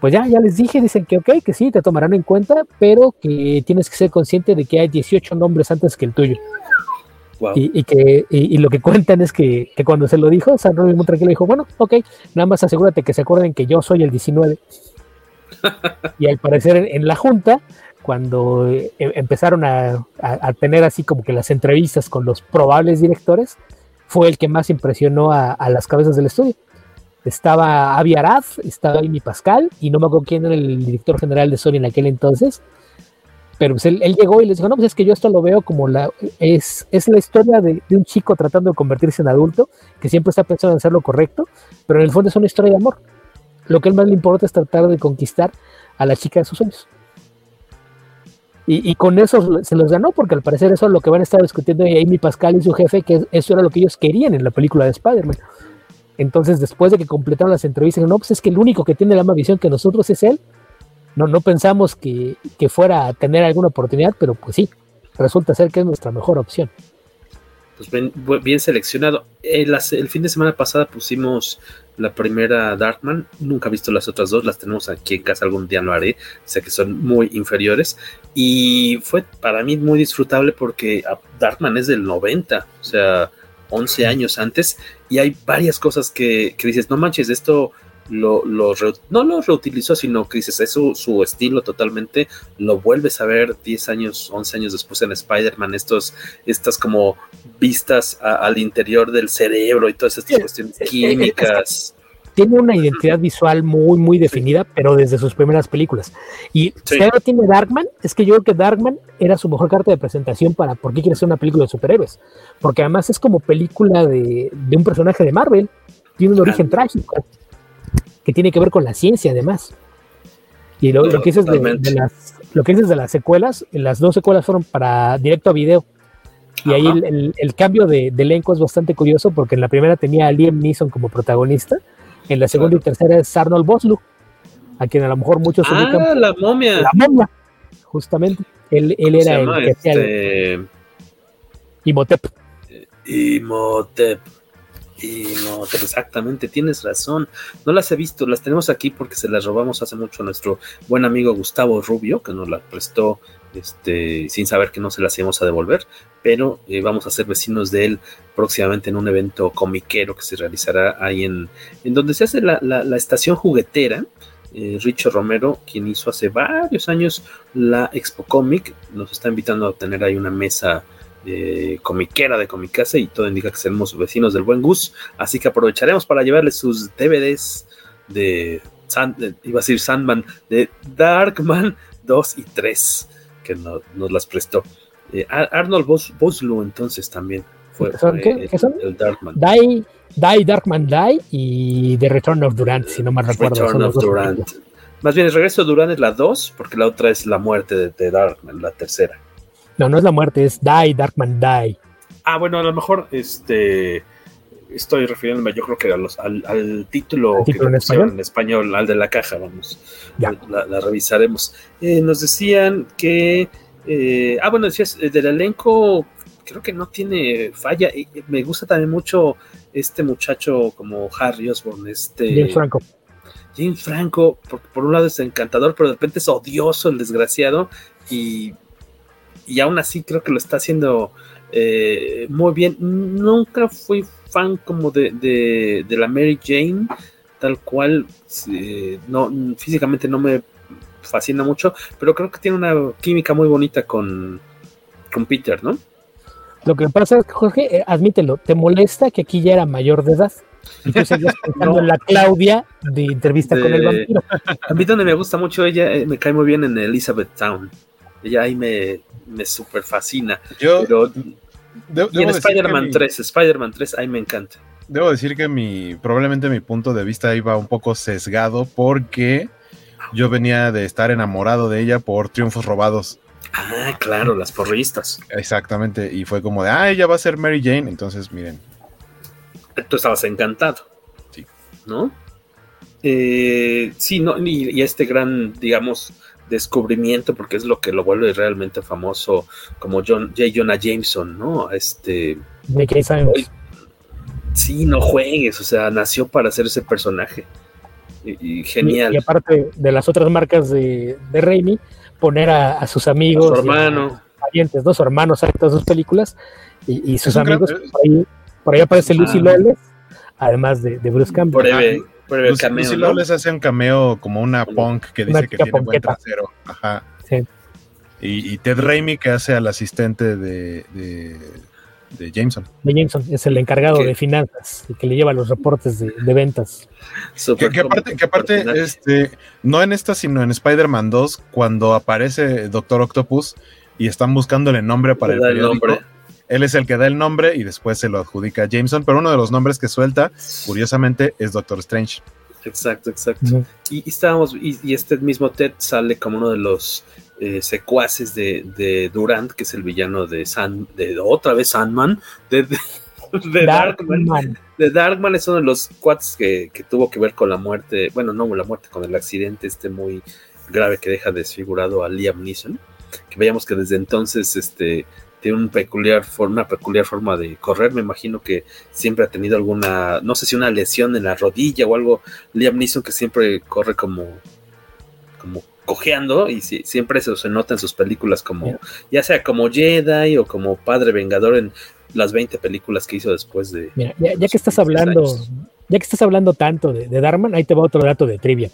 pues ya, ya les dije, dicen que ok, que sí, te tomarán en cuenta, pero que tienes que ser consciente de que hay 18 nombres antes que el tuyo. Y, que y, lo que cuentan es que, que, cuando se lo dijo, San Robin muy tranquilo dijo, bueno, ok, nada más asegúrate que se acuerden que yo soy el 19. Y al parecer en la junta cuando eh, empezaron a, tener así como que las entrevistas con los probables directores, fue el que más impresionó a, las cabezas del estudio. Estaba Avi Arad, estaba Amy Pascal, y no me acuerdo quién era el director general de Sony en aquel entonces, pero pues él, llegó y les dijo, no, pues es que yo esto lo veo como la, es, la historia de, un chico tratando de convertirse en adulto, que siempre está pensando en hacer lo correcto, pero en el fondo es una historia de amor. Lo que él más le importa es tratar de conquistar a la chica de sus sueños. Y, con eso se los ganó, porque al parecer eso es lo que van a estar discutiendo Amy Pascal y su jefe, que eso era lo que ellos querían en la película de Spider-Man. Entonces, después de que completaron las entrevistas, no, pues es que el único que tiene la misma visión que nosotros es él. No, no pensamos que, que fuera a tener alguna oportunidad, pero pues sí, resulta ser que es nuestra mejor opción. Pues bien, bien seleccionado. El, el fin de semana pasada pusimos la primera Darkman, nunca he visto las otras dos, las tenemos aquí en casa, algún día lo haré, sé que son muy inferiores. Y fue para mí muy disfrutable porque ah, Darkman es del 90, o sea, 11 años antes, y hay varias cosas que, que dices, no manches, esto lo, lo no lo reutilizó, sino que dices, es su, estilo totalmente, lo vuelves a ver 10 años, 11 años después en Spider-Man, estos, estas como vistas al interior del cerebro y todas estas cuestiones químicas. Tiene una identidad visual muy, muy definida, pero desde sus primeras películas. Y si ahora tiene Darkman, es que yo creo que Darkman era su mejor carta de presentación para por qué quiere hacer una película de superhéroes. Porque además es como película de, de un personaje de Marvel, tiene un origen trágico que tiene que ver con la ciencia además. Y lo, que dices de, las, lo que dices de las secuelas, las dos secuelas fueron para directo a video. Y ahí el, cambio de, elenco es bastante curioso porque en la primera tenía a Liam Neeson como protagonista, en la segunda y tercera es Arnold Boslu, a quien a lo mejor muchos ah, la momia. La momia, justamente. Él, él era el que hacía este... Imhotep. Imhotep. No, exactamente, tienes razón. No las he visto, las tenemos aquí porque se las robamos hace mucho a nuestro buen amigo Gustavo Rubio, que nos las prestó este, sin saber que no se las íbamos a devolver, pero eh, vamos a ser vecinos de él próximamente en un evento comiquero que se realizará ahí en, en donde se hace la, estación juguetera. Eh, Richo Romero, quien hizo hace varios años la Expo Comic, nos está invitando a tener ahí una mesa eh, comiquera de Comicase y todo indica que seremos vecinos del buen Gus, así que aprovecharemos para llevarles sus DVDs de, iba a decir Sandman, de Darkman 2 y 3, que nos las prestó. Eh, Arnold Boslu entonces también fue, ¿Qué, son? el, Darkman. Die, Die, Darkman Die y The Return of Durant, si no me recuerdo. Return of Durant. Más bien, el regreso de Durant es la 2, porque la otra es la muerte de, de Darkman, la tercera. No, no es la muerte, es Die, Darkman Die. Ah, bueno, a lo mejor este estoy refiriéndome, yo creo que al, título, que en, español? en español, al de la caja, vamos. Ya. La, revisaremos. Eh, nos decían que. Eh, ah, bueno, decías, eh, del elenco, creo que no tiene falla. Me gusta también mucho este muchacho como Harry Osborn, este. James Franco. James Franco, por, por, un lado es encantador, pero de repente es odioso el desgraciado y, y aún así creo que lo está haciendo eh, muy bien. Nunca fui fan como de, de, de la Mary Jane, tal cual, eh, no, físicamente no me fascina mucho, pero creo que tiene una química muy bonita con, con Peter, ¿no? Lo que pasa es que, Jorge, eh, admítelo, ¿te molesta que aquí ya era mayor de edad? Y tú seguías pensando en la Claudia de entrevista con el vampiro. A mí donde me gusta mucho ella, eh, me cae muy bien en Elizabeth Town. Ella ahí me, me super fascina. Yo, pero, de, y en Spider-Man mi... 3, Spider-Man 3, ahí me encanta. Debo decir que mi, probablemente mi punto de vista iba un poco sesgado porque yo venía de estar enamorado de ella por Triunfos Robados. Ah, claro, las porristas. Exactamente, y fue como de, ah, ella va a ser Mary Jane, entonces miren. Tú estabas encantado. Sí. ¿No? Eh, sí, no, y, y, este gran, digamos, descubrimiento, porque es lo que lo vuelve realmente famoso, como John, J. Jonah Jameson, ¿no? Este. ¿De qué sabemos? Sí, no juegues, o sea, nació para ser ese personaje. Y, y genial. Y, y, aparte de las otras marcas de, de Raimi, poner a, a sus amigos, a su hermano, parientes, dos hermanos en todas sus películas, y, y sus amigos, por, ahí, por ahí aparece Lucy ah. Lawless, además de, de Bruce Campbell. Breve, breve Lucy, cameo, Lucy ¿no? Lawless hace un cameo como una punk que dice Una que tiene buen trasero. Ajá. Sí. Y, y Ted Raimi que hace al asistente de, de, de Jameson. De Jameson es el encargado ¿Qué? de finanzas, el que le lleva los reportes de, de ventas. Que, que, aparte, que aparte este, no en esta, sino en Spider-Man 2, cuando aparece Doctor Octopus y están buscándole nombre para el el periódico. nombre. Él es el que da el nombre y después se lo adjudica a Jameson, pero uno de los nombres que suelta, curiosamente, es Doctor Strange. Exacto, exacto. Y, y estábamos, y, y este mismo Ted sale como uno de los eh, secuaces de, de Durant, que es el villano de San, de otra vez Sandman, de, de, de Darkman. Darkman. De Darkman es uno de los cuates que, que tuvo que ver con la muerte, bueno, no la muerte, con el accidente este muy grave que deja desfigurado a Liam Neeson. Que veíamos que desde entonces este tiene un peculiar forma, una peculiar forma de correr. Me imagino que siempre ha tenido alguna, no sé si una lesión en la rodilla o algo. Liam Neeson que siempre corre como, como cojeando y si, siempre eso se nota en sus películas como, Yeah. ya sea como Jedi o como Padre Vengador en las 20 películas que hizo después de. Mira, ya, ya que estás 16 hablando, años. ya que estás hablando tanto de, de Darman, ahí te va otro dato de trivia.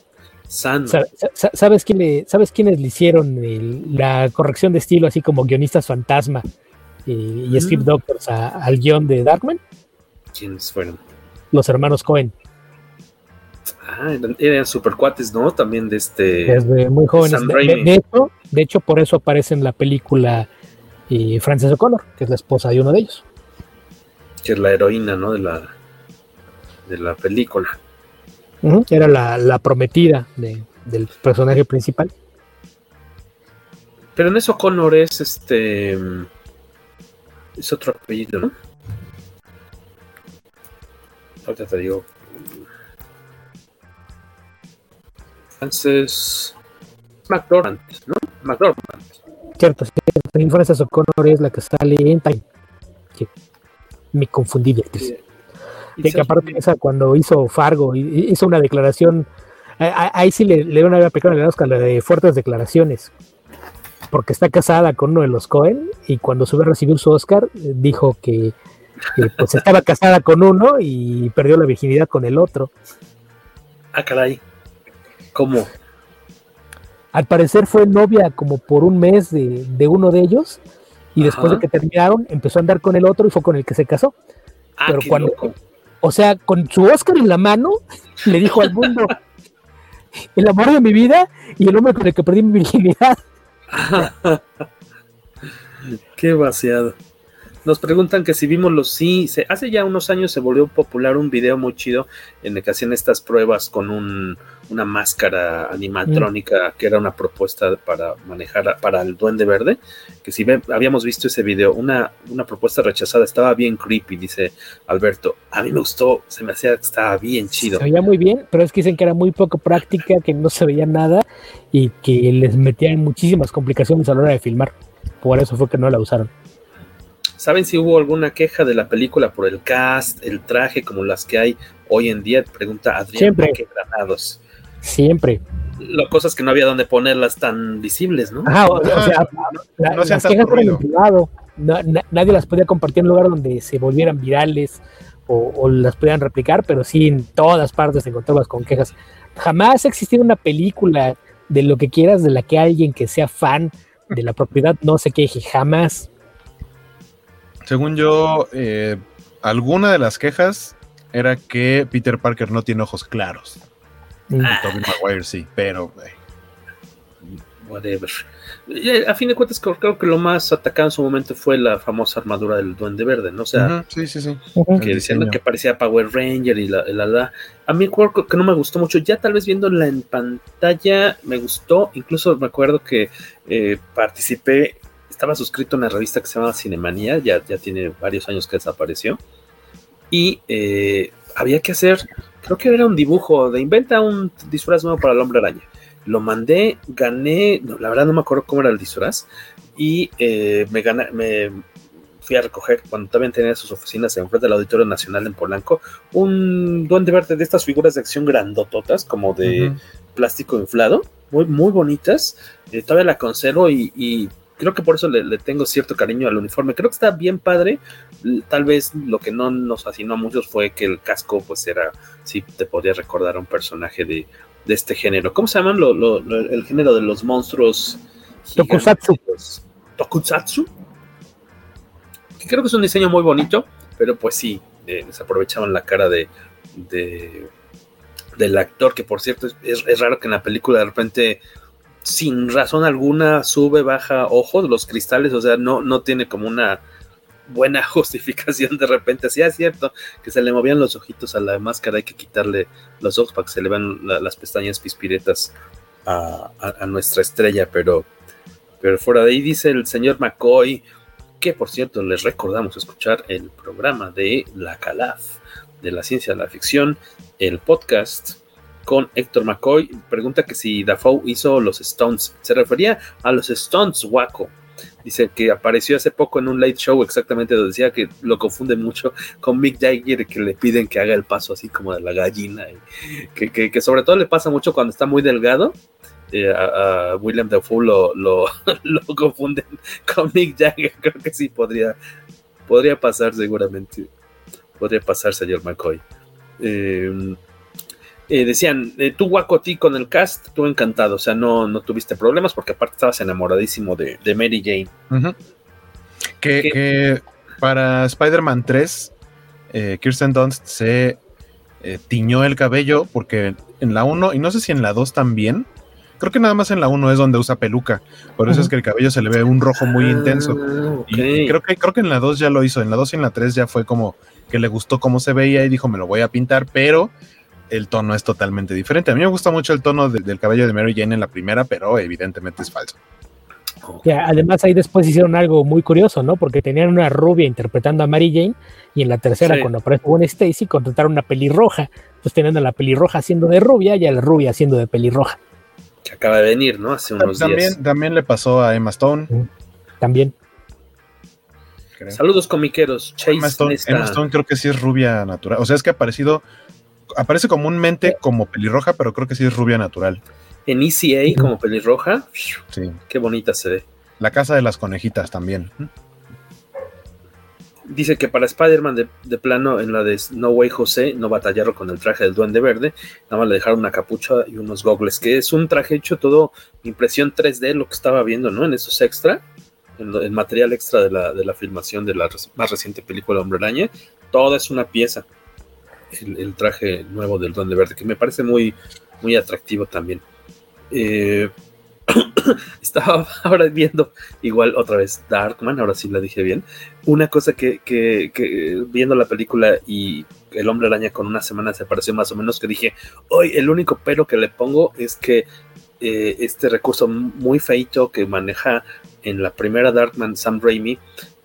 Sandman. ¿Sabes, quién le- ¿Sabes quiénes le hicieron el- la corrección de estilo, así como guionistas fantasma y, y script Mm. doctors a- al guion de Darkman? ¿Quiénes fueron? Los hermanos Cohen, Ah, eran, eran super cuates, ¿no? También de este. desde muy jóvenes. De, de- Raimi. de hecho, de hecho, por eso aparece en la película eh, Frances O'Connor, que es la esposa de uno de ellos. que es la heroína, ¿no? De la, de la película. Era la, la prometida de- del personaje principal. Pero en eso Connor es este. Es otro apellido, ¿no? Ahorita te digo. Frances. McDormand, ¿no? McDormand. Cierto, cierto. Frances O'Connor es la que sale en Time. Me confundí de actriz. Y que, que aparte esa cuando hizo Fargo hizo una declaración a- a- ahí sí le, le dieron una pequeña el Oscar la de fuertes declaraciones porque está casada con uno de los Cohen y cuando sube a recibir su Oscar dijo que, que, pues estaba casada con uno y perdió la virginidad con el otro Ah, caray. ¿Cómo? al parecer fue novia como por un mes de, de uno de ellos y después de que terminaron empezó a andar con el otro y fue con el que se casó Ah, Pero qué cuando- loco. O sea, con su Oscar en la mano, le dijo al mundo, el amor de mi vida y el hombre con el que perdí mi virginidad. *laughs* Qué vaciado. Nos preguntan que si vimos los sí. Se, hace ya unos años se volvió popular un video muy chido en el que hacían estas pruebas con un, una máscara animatrónica que era una propuesta para manejar para el Duende Verde. Que si ve- habíamos visto ese video, una, una propuesta rechazada, estaba bien creepy, dice Alberto. A mí me gustó, se me hacía estaba bien chido. Se veía muy bien, pero es que dicen que era muy poco práctica, que no se veía nada y que les metían muchísimas complicaciones a la hora de filmar. Por eso fue que no la usaron. ¿Saben si hubo alguna queja de la película por el cast, el traje, como las que hay hoy en día? Pregunta Adrián Granados. Siempre. La cosa es que no había donde ponerlas tan visibles, ¿no? Ajá, o, sea, las quejas eran en privado. nadie las podía compartir en un lugar donde se volvieran virales o, las pudieran replicar, pero sí en todas partes encontrabas con quejas. Jamás ha existido una película de lo que quieras de la que alguien que sea fan de la propiedad no se queje, jamás. Según yo, eh, alguna de las quejas era que Peter Parker no tiene ojos claros. Mm. Tobey Maguire sí, pero whatever. a fin de cuentas, creo, que lo más atacado en su momento fue la famosa armadura del Duende Verde, ¿no? O sea, sí, sí, sí. que decían que parecía Power Ranger y la, la, A mí, creo que no me gustó mucho. Ya tal vez viéndola en pantalla, me gustó. Incluso me acuerdo que eh, participé, estaba suscrito a una revista que se llama Cinemanía, ya, ya tiene varios años que desapareció. Y eh, había que hacer, creo que era un dibujo de inventa un disfraz nuevo para el hombre araña. Lo mandé, gané, la verdad no me acuerdo cómo era el disfraz, y eh, me, gané, me fui a recoger cuando también tenía sus oficinas en frente del Auditorio Nacional en Polanco, un duende verde de estas figuras de acción grandototas, como de plástico inflado, muy, muy bonitas, eh, todavía la conservo y, creo que por eso le, tengo cierto cariño al uniforme. Creo que está bien padre. Tal vez lo que no nos fascinó a muchos fue que el casco, pues era, sí, te podía recordar a un personaje de, de este género. ¿Cómo se llaman el género de los monstruos? Tokusatsu. Tokusatsu. Que creo que es un diseño muy bonito, pero pues sí, eh, se aprovechaban la cara de, del actor, que por cierto es, raro que en la película de repente, sin razón alguna, sube, baja ojos, los cristales, o sea, no, no tiene como una buena *laughs* justificación de repente. así es cierto que se le movían los ojitos a la máscara, hay que quitarle los ojos para que se le vean las pestañas pispiretas a, nuestra estrella, pero, pero fuera de ahí dice el señor McCoy, que por cierto les recordamos escuchar el programa de La Calaf, de la ciencia de la ficción, el podcast con Héctor McCoy, pregunta que si Dafoe hizo los Stones, se refería a los Stones, Waco, Dice que apareció hace poco en un late show, exactamente, donde decía que lo confunde mucho con Mick Jagger, que le piden que haga el paso así como de la gallina. que, sobre todo le pasa mucho cuando está muy delgado. Eh, a, William Dafoe lo, lo, *laughs* confunden con Mick Jagger. *laughs* Creo que sí podría, podría pasar, seguramente. Podría pasar, señor McCoy. Eh, eh, decían, eh, tú guaco ti con el cast, tú encantado, o sea, no, no tuviste problemas porque aparte estabas enamoradísimo de, Mary Jane. que, para Spider-Man 3, eh, Kirsten Dunst se tiñó el cabello porque en la 1, y no sé si en la 2 también, creo que nada más en la 1 es donde usa peluca, por eso es que el cabello se le ve un rojo muy intenso. Ah, y creo que, creo que en la 2 ya lo hizo, en la 2 y en la 3 ya fue como que le gustó cómo se veía y dijo, me lo voy a pintar, pero el tono es totalmente diferente. A mí me gusta mucho el tono del cabello de Mary Jane en la primera, pero evidentemente es falso. además ahí después hicieron algo muy curioso, ¿no? Porque tenían una rubia interpretando a Mary Jane y en la tercera, cuando aparece Gwen Stacy, contrataron una pelirroja. Entonces teniendo a la pelirroja haciendo de rubia y a la rubia haciendo de pelirroja. Que acaba de venir, ¿no? Hace unos también, días. También le pasó a Emma Stone. También. Saludos comiqueros. Chase Emma Stone, creo que sí es rubia natural. O sea, es que ha aparecido aparece comúnmente como pelirroja, pero creo que sí es rubia natural. En ECA como pelirroja, sí. qué bonita se ve. La casa de las conejitas también. Dice que para Spider-Man de, plano en la de No Way José no batallaron con el traje del duende verde, nada más le dejaron una capucha y unos gogles, que es un traje hecho todo impresión 3D, lo que estaba viendo, ¿no? En esos extra, en el material extra de la, de la filmación de la más reciente película Hombre Araña, toda es una pieza el, traje nuevo del Duende Verde, que me parece muy, muy atractivo también. Eh, *coughs* estaba *laughs* ahora viendo igual otra vez Darkman, ahora sí la dije bien. Una cosa que, que, viendo la película y el hombre araña con una semana se pareció más o menos que dije, hoy el único pero que le pongo es que eh, este recurso muy feito que maneja en la primera Darkman Sam Raimi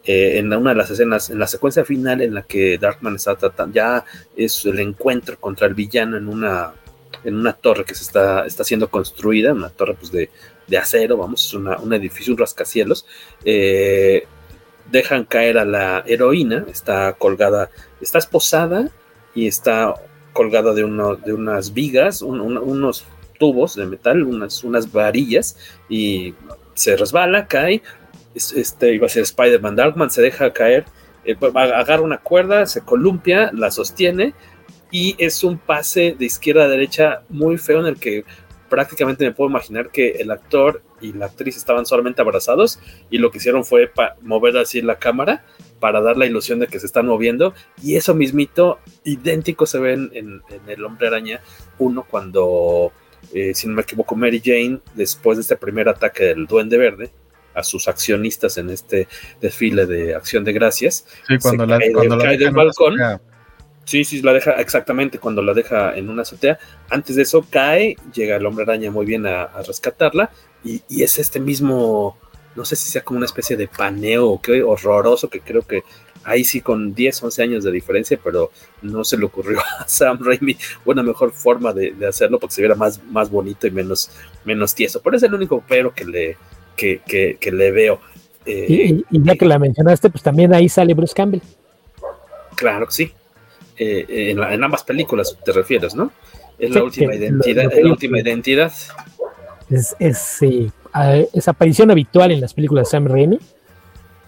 eh, en una de las escenas, en la secuencia final en la que Darkman está tratando, ya es el encuentro contra el villano en una, en una torre que se está, está siendo construida, una torre pues, de, acero, vamos, es un edificio, un rascacielos. Eh, dejan caer a la heroína, está colgada, está esposada y está colgada de, uno, de unas vigas, unos tubos de metal, unas, unas varillas, y se resbala, cae. Este iba a ser Spider-Man Darkman, se deja caer, eh, agarra una cuerda, se columpia, la sostiene, y es un pase de izquierda a derecha muy feo en el que prácticamente me puedo imaginar que el actor y la actriz estaban solamente abrazados y lo que hicieron fue mover así la cámara para dar la ilusión de que se están moviendo y eso mismito idéntico se ve en, el hombre araña 1 cuando eh, si no me equivoco Mary Jane después de este primer ataque del duende verde a sus accionistas en este desfile de acción de gracias sí, cuando la, cuando cae del balcón Sí, sí, la deja exactamente cuando la deja en una azotea. Antes de eso cae, llega el hombre araña muy bien a, rescatarla y, es este mismo, no sé si sea como una especie de paneo qué horroroso que creo que ahí sí con 10, 11 años de diferencia, pero no se le ocurrió *laughs* a Sam Raimi una mejor forma de, hacerlo porque se viera más, más bonito y menos, menos tieso. Pero es el único pero que le, que, que, le veo. y, y ya que la mencionaste, pues también ahí sale Bruce Campbell. Claro que sí. Eh, en, ambas películas te refieres, ¿no? Es la última identidad. la última identidad. Es, es, aparición habitual en las películas de Sam Raimi.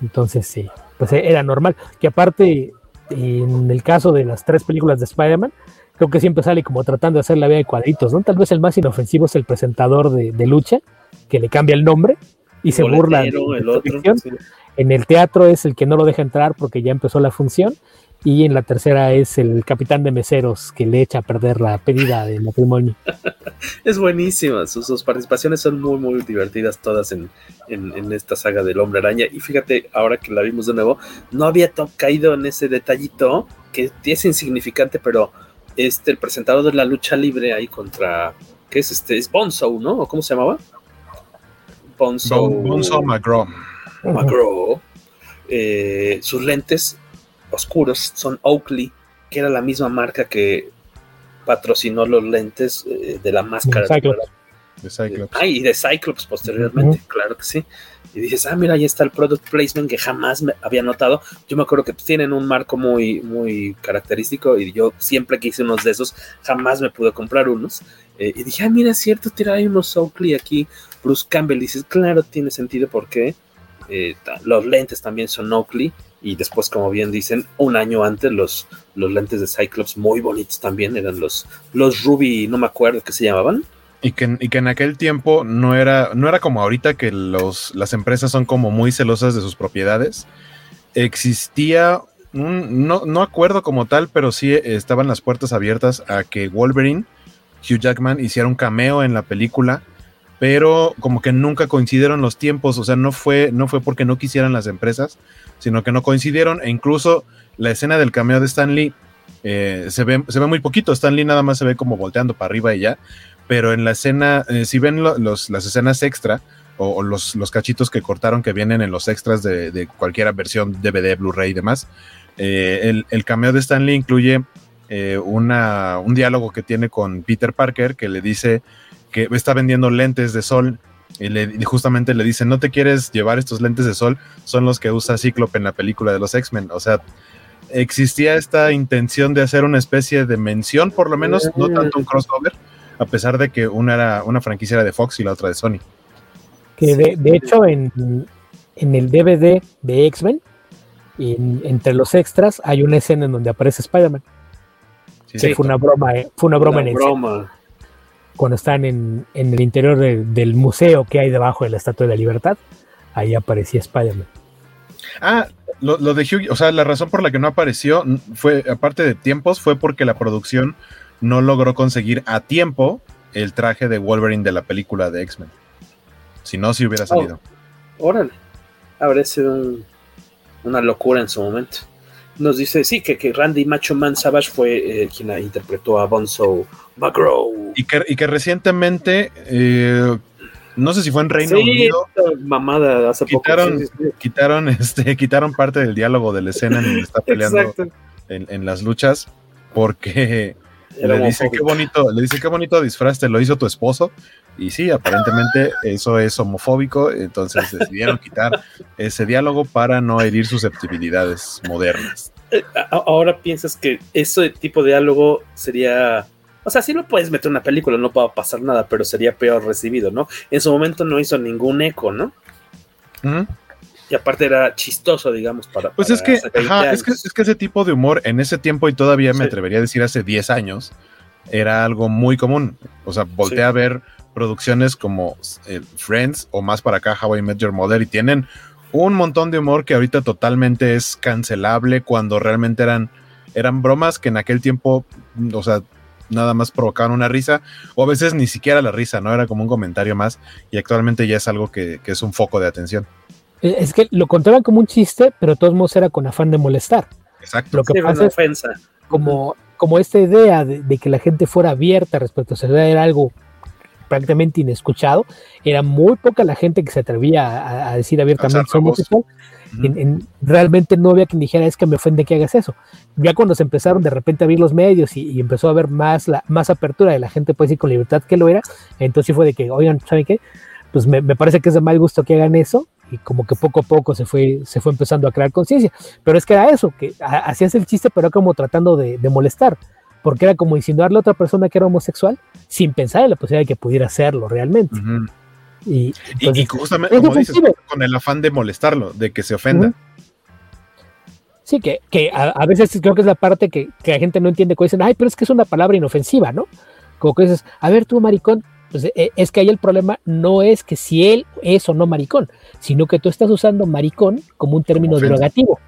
Entonces, sí, pues era normal. Que aparte, en el caso de las tres películas de Spider-Man, creo que siempre sale como tratando de hacer la vida de cuadritos, ¿no? Tal vez el más inofensivo es el presentador de, lucha, que le cambia el nombre y se burla de, el otro, En el teatro es el que no lo deja entrar porque ya empezó la función y en la tercera es el capitán de meseros que le echa a perder la pedida de matrimonio. *laughs* es buenísima, sus, participaciones son muy, muy divertidas todas en, esta saga del hombre araña. Y fíjate, ahora que la vimos de nuevo, no había caído en ese detallito que es insignificante, pero este, el presentador de la lucha libre ahí contra, ¿qué es este? Es Bonzo, ¿no? ¿O cómo se llamaba? Bonzo. Bonzo McGraw. McGraw. Eh, sus lentes oscuros son Oakley, que era la misma marca que patrocinó los lentes eh, de la máscara. De Cyclops. Ah, y de Cyclops posteriormente, claro que sí. Y dices, ah, mira, ahí está el product placement que jamás me había notado. Yo me acuerdo que tienen un marco muy, muy característico y yo siempre quise unos de esos, jamás me pude comprar unos. Eh, y dije, ah, mira, es cierto, tira hay unos Oakley aquí. Bruce Campbell dices, claro, tiene sentido porque eh, los lentes también son Oakley y después, como bien dicen, un año antes los, los lentes de Cyclops muy bonitos también eran los, los Ruby, no me acuerdo qué se llamaban. Y que, y que, en aquel tiempo no era, no era como ahorita que los, las empresas son como muy celosas de sus propiedades. Existía un, no, no acuerdo como tal, pero sí estaban las puertas abiertas a que Wolverine, Hugh Jackman, hiciera un cameo en la película, pero como que nunca coincidieron los tiempos, o sea, no fue, no fue porque no quisieran las empresas, sino que no coincidieron e incluso la escena del cameo de Stan Lee eh, se, ve, se ve muy poquito, Stan Lee nada más se ve como volteando para arriba y ya, pero en la escena, eh, si ven los, las escenas extra o, los, los, cachitos que cortaron que vienen en los extras de, de cualquier versión DVD, Blu-ray y demás, eh, el, el, cameo de Stan Lee incluye una, un diálogo que tiene con Peter Parker que le dice que está vendiendo lentes de sol y, justamente le dice, no te quieres llevar estos lentes de sol, son los que usa Cíclope en la película de los X-Men. O sea, existía esta intención de hacer una especie de mención, por lo menos, no tanto un crossover, a pesar de que una, era, una franquicia era de Fox y la otra de Sony. Que de, hecho en, el DVD de X-Men, entre los extras, hay una escena en donde aparece Spider-Man. Sí, fue una broma, eh, fue una broma en broma cuando están en, el interior del museo que hay debajo de la Estatua de la Libertad, ahí aparecía Spider-Man. Ah, lo, de Hugh, o sea, la razón por la que no apareció fue, aparte de tiempos, fue porque la producción no logró conseguir a tiempo el traje de Wolverine de la película de X-Men. Si no, si hubiera salido. Oh, órale, habría sido una locura en su momento. Nos dice, sí, que, que Randy Macho Man Savage fue eh, quien interpretó a Bonzo McGraw y que, recientemente, eh, no sé si fue en Reino Unido. Mamada hace quitaron, poco, quitaron, *laughs* este, quitaron parte del diálogo de la escena en donde está peleando en, las luchas, porque le dice qué bonito, le dice qué bonito disfraz te lo hizo tu esposo. Y sí, aparentemente eso es homofóbico, entonces decidieron quitar ese diálogo para no herir susceptibilidades modernas. Ahora piensas que ese tipo de diálogo sería O sea, sí lo puedes meter en una película, no va a pasar nada, pero sería peor recibido, ¿no? En su momento no hizo ningún eco, ¿no? Y aparte era chistoso, digamos, para. Pues es, que, es, que, es que ese tipo de humor en ese tiempo, y todavía me atrevería a decir hace 10 años, era algo muy común. O sea, volteé a ver producciones como eh, Friends o más para acá, How I Met Your Mother, y tienen un montón de humor que ahorita totalmente es cancelable cuando realmente eran, eran bromas que en aquel tiempo, o sea, nada más provocaban una risa, o a veces ni siquiera la risa, ¿no? Era como un comentario más, y actualmente ya es algo que, es un foco de atención. Eh, es que lo contaban como un chiste, pero de todos modos era con afán de molestar. Exacto. Lo que pasa ofensa. como, como esta idea de, que la gente fuera abierta respecto a eso, era algo prácticamente inescuchado, era muy poca la gente que se atrevía a, decir abiertamente somos realmente no había quien dijera es que me ofende que hagas eso. Ya cuando se empezaron de repente a abrir los medios y, empezó a haber más, la, más apertura de la gente puede decir con libertad que lo era, entonces fue de que, oigan, ¿saben qué? Pues me, parece que es de mal gusto que hagan eso y como que poco a poco se fue, se fue empezando a crear conciencia. Pero es que era eso, que hacías el chiste pero como tratando de, de molestar porque era como insinuarle a otra persona que era homosexual sin pensar en la posibilidad de que pudiera hacerlo realmente. y, justamente, como dices, con el afán de molestarlo, de que se ofenda. Sí, que, que a, veces creo que es la parte que, que, la gente no entiende, cuando dicen, ay, pero es que es una palabra inofensiva, ¿no? Como que dices, a ver tú, maricón, pues e, es que ahí el problema no es que si él es o no maricón, sino que tú estás usando maricón como un término derogativo.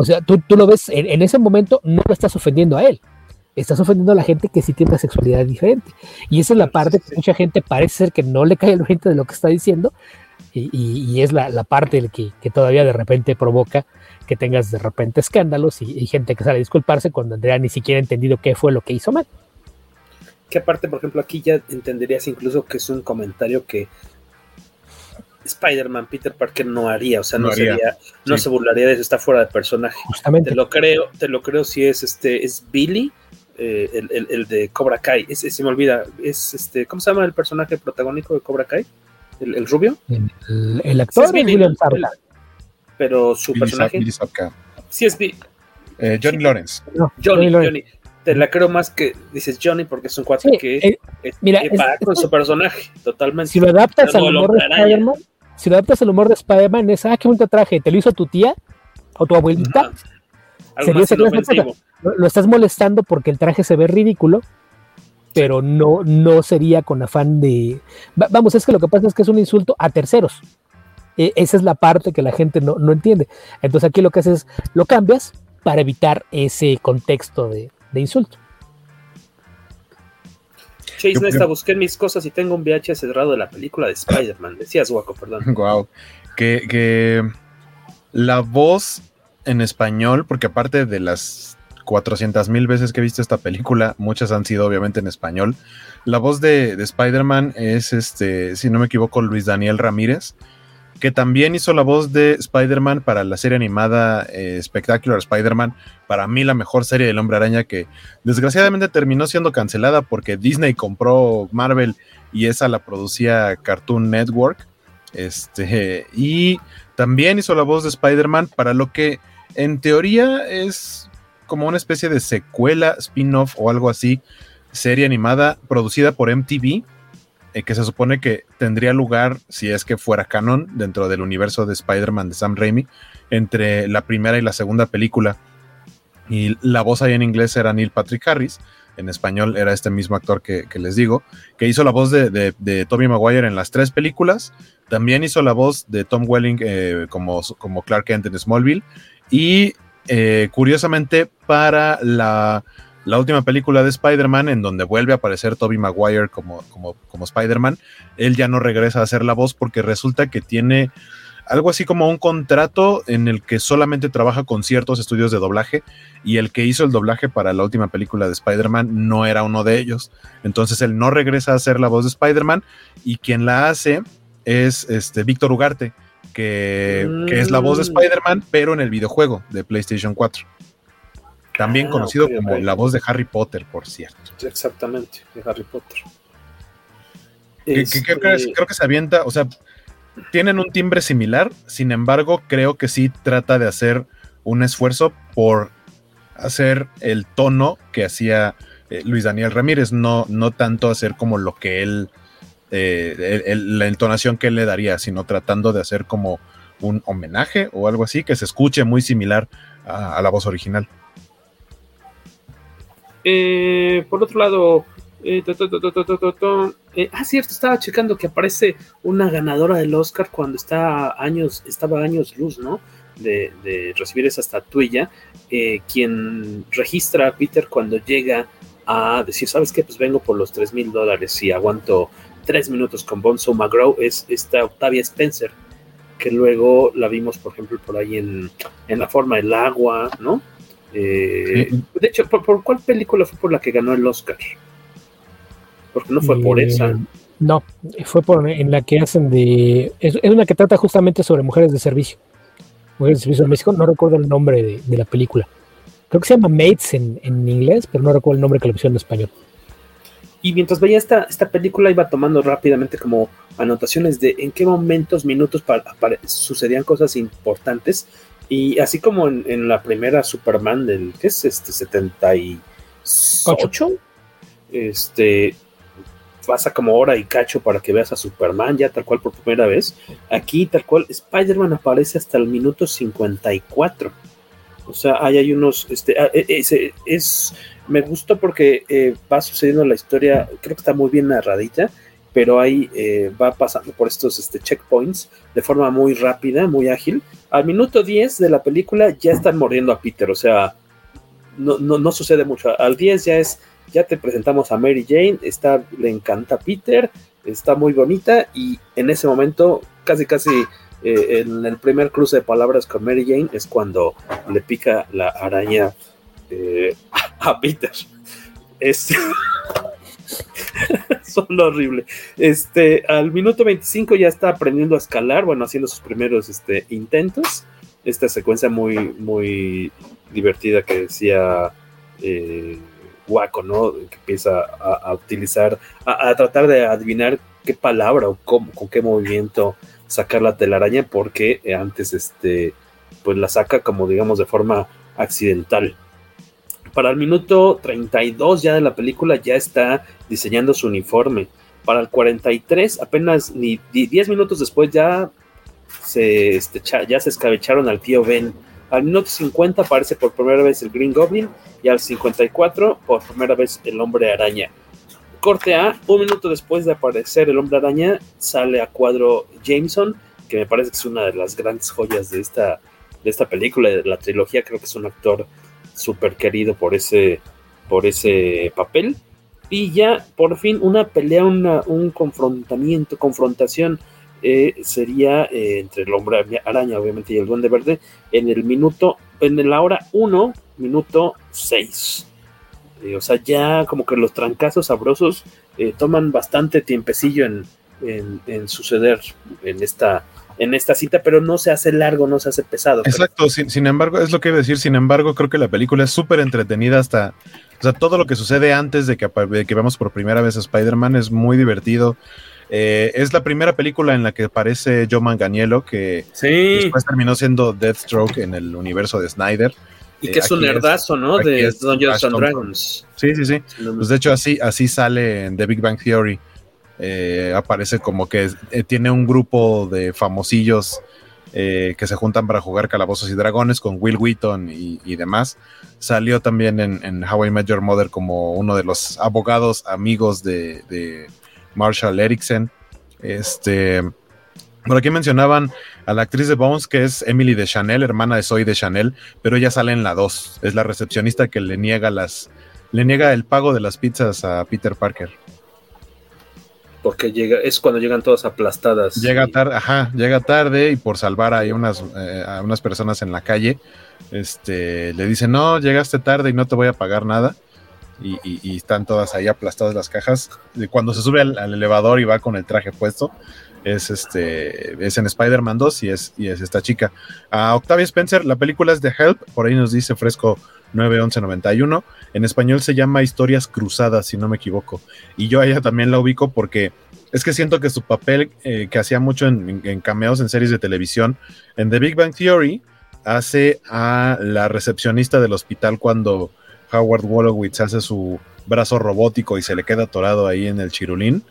O sea, tú, tú lo ves, en, ese momento no lo estás ofendiendo a él, estás ofendiendo a la gente que sí tiene una sexualidad diferente. Y esa es la parte que mucha gente parece ser que no le cae el 20 de lo que está diciendo, y, y, es la, la parte que, que, todavía de repente provoca que tengas de repente escándalos y, y, gente que sale a disculparse cuando Andrea ni siquiera ha entendido qué fue lo que hizo mal. Que aparte, por ejemplo, aquí ya entenderías incluso que es un comentario que Spider-Man, Peter Parker no haría, o sea, no, sería, no se burlaría de eso, está fuera de personaje. Justamente. Te lo creo, te lo creo si es este, es Billy, eh, el, de Cobra Kai, es, se me olvida, es este, ¿cómo se llama el personaje protagónico de Cobra Kai? ¿El, rubio? El, actor es Billy, pero su personaje. sí es Billy. Eh, Johnny Lawrence. Johnny, Johnny, Te la creo más que dices Johnny porque es un cuate que, eh, mira, con su *laughs* personaje, totalmente. Si lo adaptas al humor de Spider-Man, si lo adaptas al humor de Spider-Man, es, ah, qué bonito traje, te lo hizo tu tía o tu abuelita. Lo, estás molestando porque el traje se ve ridículo, pero no, no sería con afán de. vamos, es que lo que pasa es que es un insulto a terceros. E, esa es la parte que la gente no, no, entiende. Entonces aquí lo que haces es lo cambias para evitar ese contexto de, de insulto. Chase Nesta, busqué mis cosas y tengo un VHS cerrado de la película de Spider-Man. Decías, Guaco, perdón. *laughs* Wow. Que, que la voz en español, porque aparte de las 400 mil veces que he visto esta película, muchas han sido obviamente en español. La voz de, de Spider-Man es, este, si no me equivoco, Luis Daniel Ramírez que también hizo la voz de Spider-Man para la serie animada eh, Spectacular Spider-Man, para mí la mejor serie del hombre araña que desgraciadamente terminó siendo cancelada porque Disney compró Marvel y esa la producía Cartoon Network. Este, y también hizo la voz de Spider-Man para lo que en teoría es como una especie de secuela, spin-off o algo así, serie animada producida por MTV eh, que se supone que tendría lugar, si es que fuera canon, dentro del universo de Spider-Man de Sam Raimi, entre la primera y la segunda película. Y la voz ahí en inglés era Neil Patrick Harris, en español era este mismo actor que, les digo, que hizo la voz de, de, Tobey Maguire en las tres películas, también hizo la voz de Tom Welling eh, como, como Clark Kent en Smallville, y eh, curiosamente para la la última película de Spider-Man, en donde vuelve a aparecer Tobey Maguire como, como, como Spider-Man, él ya no regresa a hacer la voz porque resulta que tiene algo así como un contrato en el que solamente trabaja con ciertos estudios de doblaje y el que hizo el doblaje para la última película de Spider-Man no era uno de ellos. Entonces él no regresa a hacer la voz de Spider-Man y quien la hace es este Víctor Ugarte, que, que es la voz de mm. Spider-Man, pero en el videojuego de PlayStation 4. También ah, conocido como la voz de Harry Potter, por cierto. Exactamente, de Harry Potter. Este creo, que, se avienta, o sea, tienen un timbre similar, sin embargo, creo que sí trata de hacer un esfuerzo por hacer el tono que hacía eh, Luis Daniel Ramírez, no, no tanto hacer como lo que él, eh, la entonación que él le daría, sino tratando de hacer como un homenaje o algo así que se escuche muy similar a, la voz original. Eh, por otro lado, ah, cierto, estaba checando que aparece una ganadora del Oscar cuando está años, estaba años luz, ¿no? De, de recibir esa estatuilla, quien registra a Peter cuando llega a decir, ¿sabes qué? Pues vengo por los 3 mil dólares y aguanto 3 minutos con Bonzo McGraw, es esta Octavia Spencer, que luego la vimos, por ejemplo, por ahí en, en La forma del agua, ¿no? Eh, de hecho, ¿por, cuál película fue por la que ganó el Oscar? Porque no fue por eh, esa. No, fue por en la que hacen de. Es, una que trata justamente sobre mujeres de servicio. Mujeres de servicio en México, no recuerdo el nombre de, de la película Creo que se llama Mates en, inglés, pero no recuerdo el nombre que le pusieron en español. Y mientras veía esta, esta película, iba tomando rápidamente como anotaciones de en qué momentos, minutos sucedían cosas importantes. Y así como en, la primera Superman del, ¿qué es este? 78. Este, pasa como hora y cacho para que veas a Superman ya tal cual por primera vez. Aquí tal cual Spider-Man aparece hasta el minuto 54. O sea, ahí hay unos, este, ah, e, e, es, me gusta porque eh, va sucediendo la historia, creo que está muy bien narradita, pero ahí eh, va pasando por estos este, checkpoints de forma muy rápida, muy ágil. Al minuto 10 de la película ya están muriendo a Peter, o sea, no, no, no sucede mucho. Al 10 ya es, ya te presentamos a Mary Jane, está, le encanta a Peter, está muy bonita y en ese momento casi casi eh, en el primer cruce de palabras con Mary Jane es cuando le pica la araña eh, *laughs* a Peter. Es *laughs* *laughs* solo horrible. Este, al minuto 25 ya está aprendiendo a escalar, bueno, haciendo sus primeros este, intentos. Esta secuencia muy, muy divertida que decía eh, Waco, ¿no? Que empieza a, utilizar, a, tratar de adivinar qué palabra o con qué movimiento sacar la telaraña porque antes este pues la saca como digamos de forma accidental. Para el minuto 32 ya de la película ya está diseñando su uniforme. Para el 43 apenas ni 10 minutos después ya se este, ya se escabecharon al tío Ben. Al minuto 50 aparece por primera vez el Green Goblin y al 54 por primera vez el Hombre Araña. Corte A, un minuto después de aparecer el hombre araña, sale a cuadro Jameson, que me parece que es una de las grandes joyas de esta, de esta película, de la trilogía. Creo que es un actor súper querido por ese, por ese papel. Y ya, por fin, una pelea, un confrontamiento, confrontación eh, sería eh, entre el hombre araña, obviamente, y el duende verde en el minuto, en la hora 1, minuto 6. Eh, o sea, ya como que los trancazos sabrosos toman bastante tiempecillo en, en, suceder en esta, en esta cita, pero no se hace largo, no se hace pesado. Exacto, sin, embargo, es lo que iba a decir, sin embargo, creo que la película es súper entretenida hasta, o sea, todo lo que sucede antes de que, de que vemos por primera vez a Spider-Man es muy divertido. Eh, es la primera película en la que aparece Joe Manganiello, que después terminó siendo Deathstroke en el universo de Snyder. Y que es un nerdazo, ¿no? De Dungeons and Dragons. Sí, sí, sí. Pues de hecho, así, así sale en The Big Bang Theory. Eh, aparece como que eh, tiene un grupo de famosillos eh, que se juntan para jugar calabozos y dragones con Will Wheaton y, demás. Salió también en, en, How I Met Your Mother como uno de los abogados amigos de, Marshall Erickson. Este. Por aquí mencionaban a la actriz de Bones, que es Emily de Chanel, hermana de Zoe de Chanel, pero ella sale en la 2. Es la recepcionista que le niega las. le niega el pago de las pizzas a Peter Parker. Porque llega, es cuando llegan todas aplastadas. Llega tarde, ajá, llega tarde y por salvar a unas, eh, a unas personas en la calle, este, le dice, no, llegaste tarde y no te voy a pagar nada. Y, están todas ahí aplastadas las cajas. Cuando se sube al, elevador y va con el traje puesto, es este es en Spider-Man 2 y es, y es esta chica. A Octavia Spencer, la película es de Help, por ahí nos dice Fresco 91191. En español se llama Historias Cruzadas, si no me equivoco. Y yo a ella también la ubico porque es que siento que su papel, eh, que hacía mucho en, en, cameos en series de televisión, en The Big Bang Theory, hace a la recepcionista del hospital cuando Howard Wolowitz hace su brazo robótico y se le queda atorado ahí en el chirulín.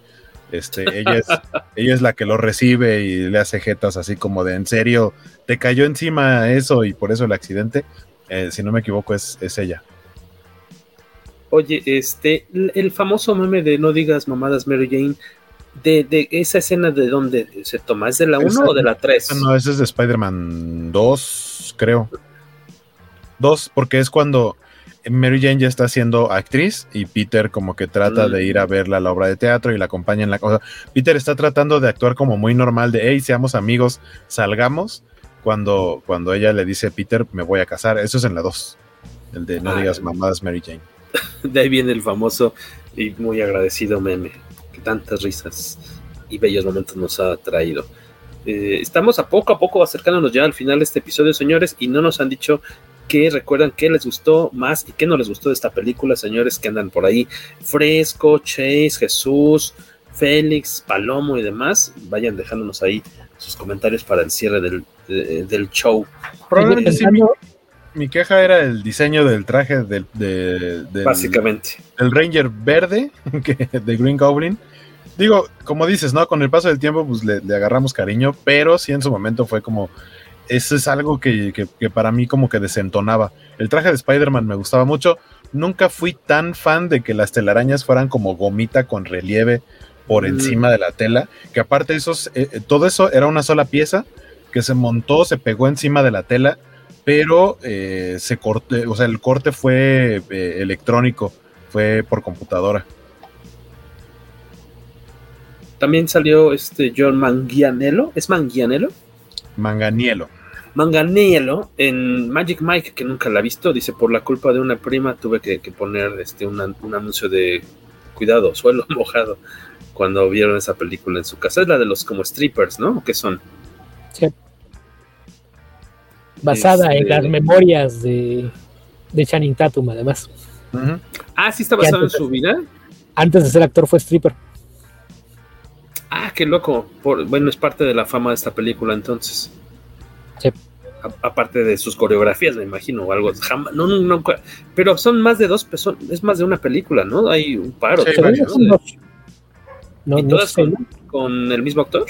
Este, ella, es, ella es la que lo recibe y le hace jetas así como de en serio, te cayó encima eso y por eso el accidente. Eh, si no me equivoco, es, es ella. Oye, este, el famoso meme de no digas mamadas Mary Jane, de, de esa escena de dónde se toma, ¿es de la 1 o de la 3? No, ese es de Spider-Man 2, creo. 2, porque es cuando Mary Jane ya está siendo actriz y Peter como que trata de ir a verla a la obra de teatro y la acompaña en la cosa. Peter está tratando de actuar como muy normal de, hey, seamos amigos, salgamos. Cuando, cuando ella le dice, Peter, me voy a casar. Eso es en la 2. El de no digas mamadas Mary Jane. *laughs* De ahí viene el famoso y muy agradecido meme, que tantas risas y bellos momentos nos ha traído. Eh, estamos a poco a poco acercándonos ya al final de este episodio, señores, y no nos han dicho que recuerdan qué les gustó más y qué no les gustó de esta película, señores que andan por ahí. Fresco, Chase, Jesús, Félix, Palomo y demás. Vayan dejándonos ahí sus comentarios para el cierre del, del show. Probablemente sí, mi, mi, queja era el diseño del traje del, básicamente el Ranger verde *laughs* que, de Green Goblin. Digo, como dices, ¿no? Con el paso del tiempo, pues le, le agarramos cariño, pero sí en su momento fue como, eso es algo que, que, para mí como que desentonaba. El traje de Spider-Man me gustaba mucho. Nunca fui tan fan de que las telarañas fueran como gomita con relieve por mm. encima de la tela, que aparte esos, eh, todo eso era una sola pieza que se montó, se pegó encima de la tela, pero eh, se cortó, o sea, el corte fue eh, electrónico, fue por computadora. También salió este John Mangianello, ¿es Mangianello? Manganiello. Manganiello en Magic Mike, que nunca la ha visto, dice, por la culpa de una prima tuve que, poner este, un anuncio de cuidado, suelo *laughs* mojado, cuando vieron esa película en su casa. Es la de los como strippers, ¿no? ¿Qué son? Sí. Basada en este, las memorias de, de Channing Tatum, además. Ah, sí está basado en su vida. Antes de ser actor fue stripper. Ah, qué loco. bueno, es parte de la fama de esta película entonces. Sí. aparte de sus coreografías, me imagino, o algo. no, no, no, pero son más de dos personas, es más de una película, ¿no? Hay un paro. Sí, ¿no? ¿Y todas con, el mismo actor?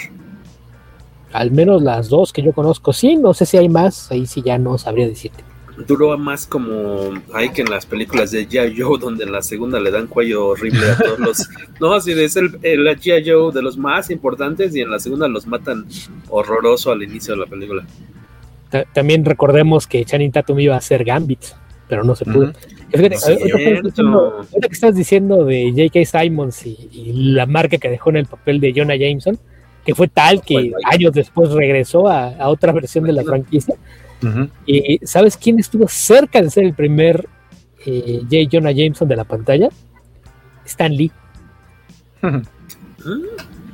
Al menos las dos que yo conozco, sí, no sé si hay más, ahí sí ya no sabría decirte duró más como hay que en las películas de G.I. Joe, donde en la segunda le dan cuello horrible a todos los. *laughs* no, así es el, el G.I. Joe de los más importantes y en la segunda los matan horroroso al inicio de la película. También recordemos que Channing Tatum iba a hacer Gambit, pero no se pudo. que estás diciendo de J.K. Simons y, la marca que dejó en el papel de Jonah Jameson, que fue tal que años después regresó a, a otra versión de la franquicia y ¿sabes quién estuvo cerca de ser el primer eh, J. Jonah Jameson de la pantalla? Stan Lee.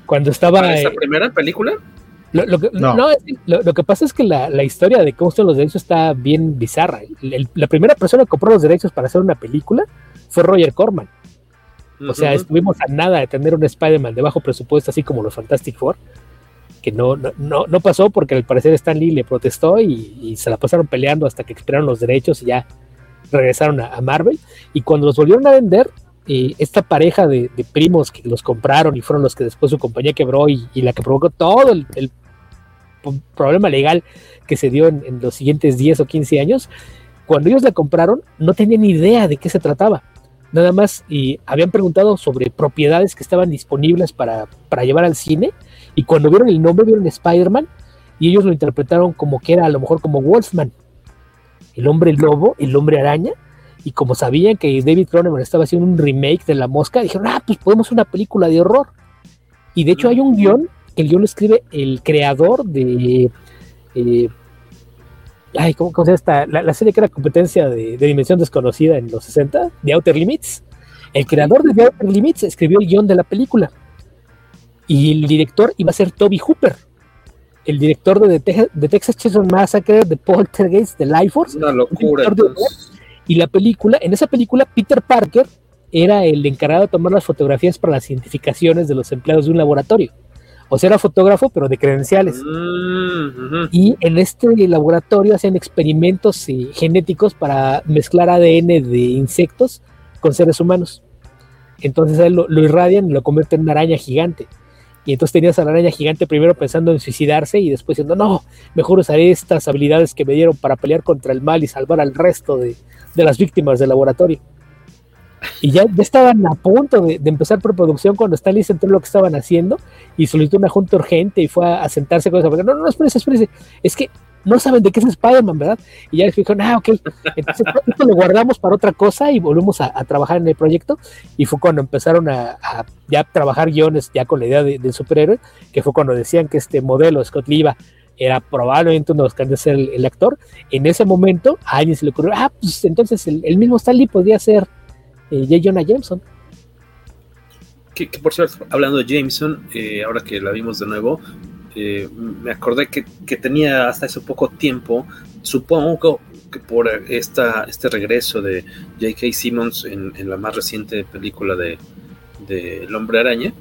Cuando estaba. ¿Esa primera película? Lo, que, no. lo, que pasa es que la, historia de cómo están los derechos está bien bizarra. la primera persona que compró los derechos para hacer una película fue Roger Corman. O sea, estuvimos a nada de tener un Spider-Man de bajo presupuesto, así como los Fantastic Four que no, no, no, pasó porque al parecer Stan Lee le protestó y, se la pasaron peleando hasta que expiraron los derechos y ya regresaron a, Marvel. Y cuando los volvieron a vender, eh, esta pareja de, primos que los compraron y fueron los que después su compañía quebró y, la que provocó todo el, problema legal que se dio en, los siguientes 10 o 15 años, cuando ellos la compraron no tenían idea de qué se trataba. Nada más y habían preguntado sobre propiedades que estaban disponibles para, para llevar al cine y cuando vieron el nombre, vieron Spider-Man y ellos lo interpretaron como que era a lo mejor como Wolfman, el hombre lobo, el hombre araña. Y como sabían que David Cronenberg estaba haciendo un remake de La Mosca, dijeron, ah, pues podemos hacer una película de horror. Y de hecho hay un guion, el guion lo escribe el creador de... Eh, ay, ¿cómo, se llama La, la, serie que era competencia de, de, Dimensión Desconocida en los 60, de Outer Limits. El creador de The Outer Limits escribió el guion de la película. Y el director iba a ser Toby Hooper, el director de, de Texas Chainsaw Massacre, de Poltergeist, de Life Force. Una locura. y la película, en esa película, Peter Parker era el encargado de tomar las fotografías para las identificaciones de los empleados de un laboratorio. O sea, era fotógrafo, pero de credenciales. Mm, y en este laboratorio hacían experimentos eh, genéticos para mezclar ADN de insectos con seres humanos. entonces a él lo, lo irradian y lo convierten en una araña gigante. Y entonces tenías a la araña gigante primero pensando en suicidarse y después diciendo, no, mejor usaré estas habilidades que me dieron para pelear contra el mal y salvar al resto de, de las víctimas del laboratorio. Y ya, ya estaban a punto de, de empezar preproducción cuando Stanley se enteró lo que estaban haciendo y solicitó una junta urgente y fue a, sentarse con esa porque no, no, espérese, espérese, es que no saben de qué es Spider-Man, ¿verdad? Y ya les dijeron, ah, ok, entonces *laughs* esto lo guardamos para otra cosa y volvemos a, trabajar en el proyecto. Y fue cuando empezaron a, ya trabajar guiones ya con la idea de, del superhéroe, que fue cuando decían que este modelo, Scott Liva, era probablemente uno de los ser el, el, actor. En ese momento a alguien se le ocurrió, ah, pues entonces el, mismo Stanley podría ser eh, J. Jonah Jameson. Que, que, por cierto, hablando de Jameson, eh, ahora que la vimos de nuevo, me acordé que, tenía hasta hace poco tiempo, supongo que por esta, este regreso de J.K. Simmons en, la más reciente película de, de El Hombre Araña,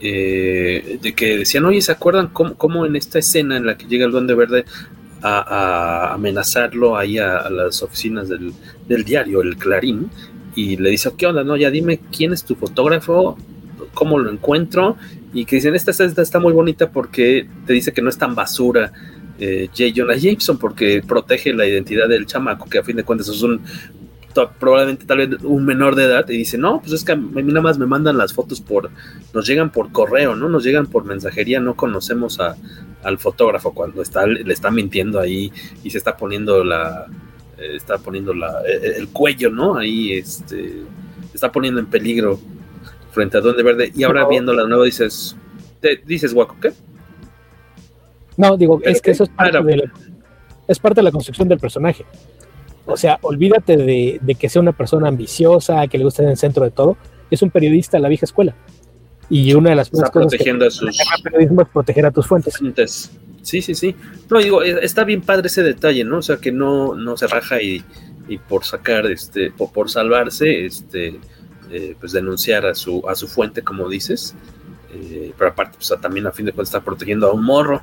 eh, de que decían, oye, ¿se acuerdan cómo, cómo, en esta escena en la que llega el Duende Verde a, amenazarlo ahí a, a las oficinas del, del, diario, el Clarín? Y le dice, ¿qué onda? No, ya dime quién es tu fotógrafo, cómo lo encuentro, y que dicen, esta, esta está muy bonita porque te dice que no es tan basura eh, J. Jonah Jameson, porque protege la identidad del chamaco, que a fin de cuentas es un probablemente tal vez un menor de edad y dice, no, pues es que a mí nada más me mandan las fotos por, nos llegan por correo, ¿no? Nos llegan por mensajería, no conocemos a, al fotógrafo cuando está, le está mintiendo ahí y se está poniendo la, eh, está poniendo la, el, el, cuello, ¿no? Ahí, este, está poniendo en peligro frente a Donde Verde y ahora viendo la nueva dices, te, dices, Guaco, ¿qué? No, digo, es que eso es parte, de la, es parte de la construcción del personaje. O sea, olvídate de, de, que sea una persona ambiciosa, que le guste en el centro de todo. Es un periodista de la vieja escuela. Y una de las está cosas protegiendo que a sus periodismo es proteger a tus fuentes. fuentes. Sí, sí, sí. No, digo, está bien padre ese detalle, ¿no? O sea, que no, no se raja y, y por sacar, este, por, por salvarse, este, eh, pues denunciar a su, a su fuente, como dices. Eh, pero aparte, pues también a fin de cuentas está protegiendo a un morro.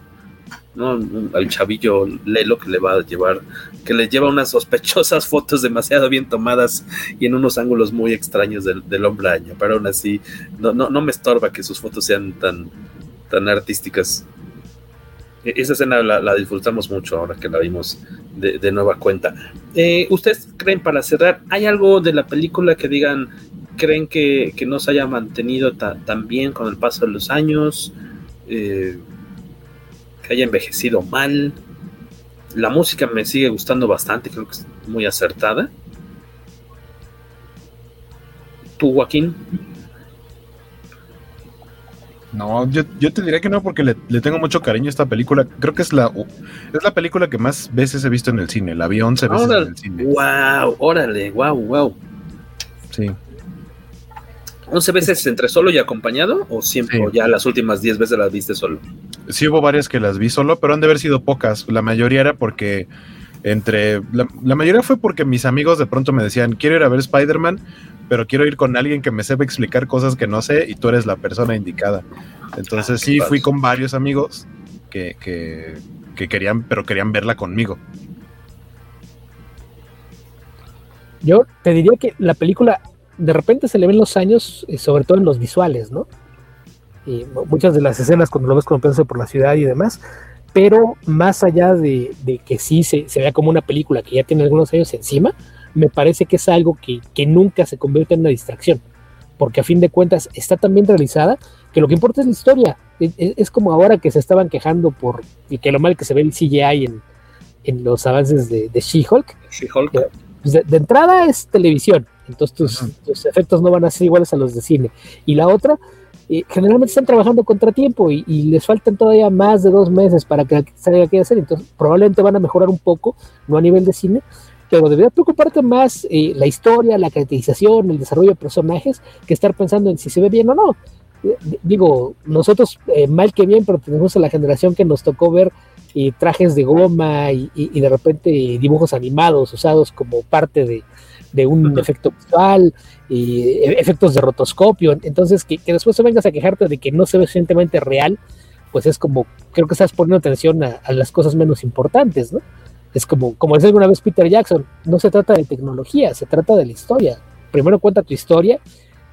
¿no? Al chavillo Lelo que le va a llevar, que le lleva unas sospechosas *laughs* fotos demasiado bien tomadas y en unos ángulos muy extraños del, hombre año, pero aún así no, no, no, me estorba que sus fotos sean tan, tan artísticas. Esa escena la, disfrutamos mucho ahora que la vimos de, de nueva cuenta. Eh, ¿Ustedes creen, para cerrar, hay algo de la película que digan, creen que, que no se haya mantenido tan, tan bien con el paso de los años? Eh, que haya envejecido mal. La música me sigue gustando bastante, creo que es muy acertada. ¿Tú, Joaquín? No, yo, yo, te diría que no, porque le, le, tengo mucho cariño a esta película. Creo que es la, es la película que más veces he visto en el cine. La vi 11 veces órale, en el cine. ¡Wow! Órale, wow, wow. Sí. ¿11 veces entre solo y acompañado? ¿O siempre, sí. o ya las últimas 10 veces las viste solo? Sí, hubo varias que las vi solo, pero han de haber sido pocas. La mayoría era porque entre. La, la mayoría fue porque mis amigos de pronto me decían: Quiero ir a ver Spider-Man, pero quiero ir con alguien que me sepa explicar cosas que no sé y tú eres la persona indicada. Entonces ah, sí, fui con varios amigos que, que, que, querían, pero querían verla conmigo. Yo te diría que la película de repente se le ven los años, eh, sobre todo en los visuales, ¿no? Y muchas de las escenas cuando lo ves cuando piensas por la ciudad y demás, pero más allá de, de que sí se, se, vea como una película que ya tiene algunos años encima, me parece que es algo que, que, nunca se convierte en una distracción, porque a fin de cuentas está tan bien realizada que lo que importa es la historia. Es, es como ahora que se estaban quejando por y que lo mal que se ve el CGI en, en los avances de, de She-Hulk. She-Hulk. Pues de, de, entrada es televisión, entonces tus, tus, efectos no van a ser iguales a los de cine. Y la otra, eh, generalmente están trabajando contratiempo y, y, les faltan todavía más de dos meses para que salga que hacer, entonces probablemente van a mejorar un poco, no a nivel de cine, pero debería preocuparte más eh, la historia, la caracterización, el desarrollo de personajes, que estar pensando en si se ve bien o no. Eh, digo, nosotros eh, mal que bien pertenecemos a la generación que nos tocó ver eh, trajes de goma y, y, y, de repente dibujos animados usados como parte de, de un uh -huh. efecto visual, y efectos de rotoscopio. Entonces, que, que, después te vengas a quejarte de que no se ve suficientemente real, pues es como, creo que estás poniendo atención a, a las cosas menos importantes, ¿no? Es como, como decía alguna vez Peter Jackson, no se trata de tecnología, se trata de la historia. Primero cuenta tu historia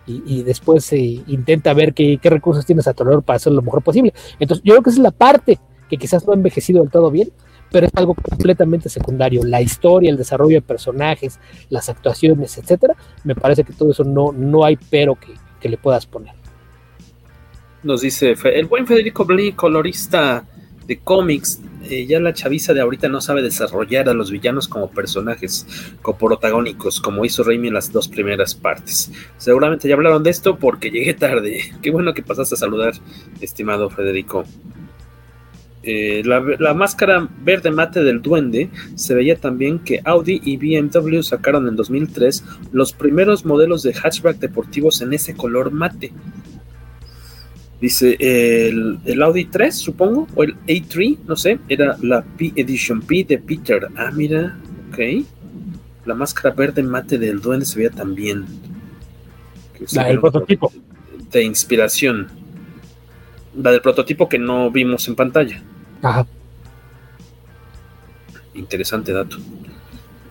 y, después se intenta ver qué, recursos tienes a tu alrededor para hacerlo lo mejor posible. Entonces, yo creo que esa es la parte que quizás no ha envejecido del todo bien, pero es algo completamente secundario. La historia, el desarrollo de personajes, las actuaciones, etcétera, me parece que todo eso no, no hay pero que, que le puedas poner. Nos dice el buen Federico Blee, colorista de cómics, eh, ya la chaviza de ahorita no sabe desarrollar a los villanos como personajes coprotagónicos, como hizo Raimi en las dos primeras partes. Seguramente ya hablaron de esto porque llegué tarde. *laughs* Qué bueno que pasaste a saludar, estimado Federico. Eh, la, máscara verde mate del duende se veía también que Audi y BMW sacaron en 2003 los primeros modelos de hatchback deportivos en ese color mate. Dice el, Audi 3, supongo, o el A3, no sé, era la P Edition P de Peter. Ah, mira, ok. La máscara verde mate del duende se veía también. La del prototipo. De inspiración. La del prototipo que no vimos en pantalla. Ajá. Interesante dato.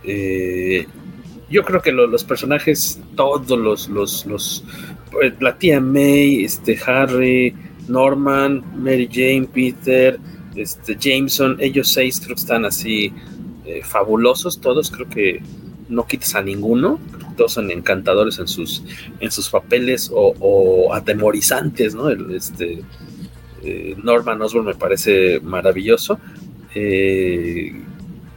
Eh, yo creo que los personajes, todos los, los, los, pues, la tía May, este Harry, Norman, Mary Jane, Peter, este Jameson, ellos seis creo que están así eh, fabulosos, todos creo que no quites a ninguno, todos son encantadores en sus, en sus papeles o, atemorizantes, ¿no? este, eh, Norman Osborn me parece maravilloso. Eh,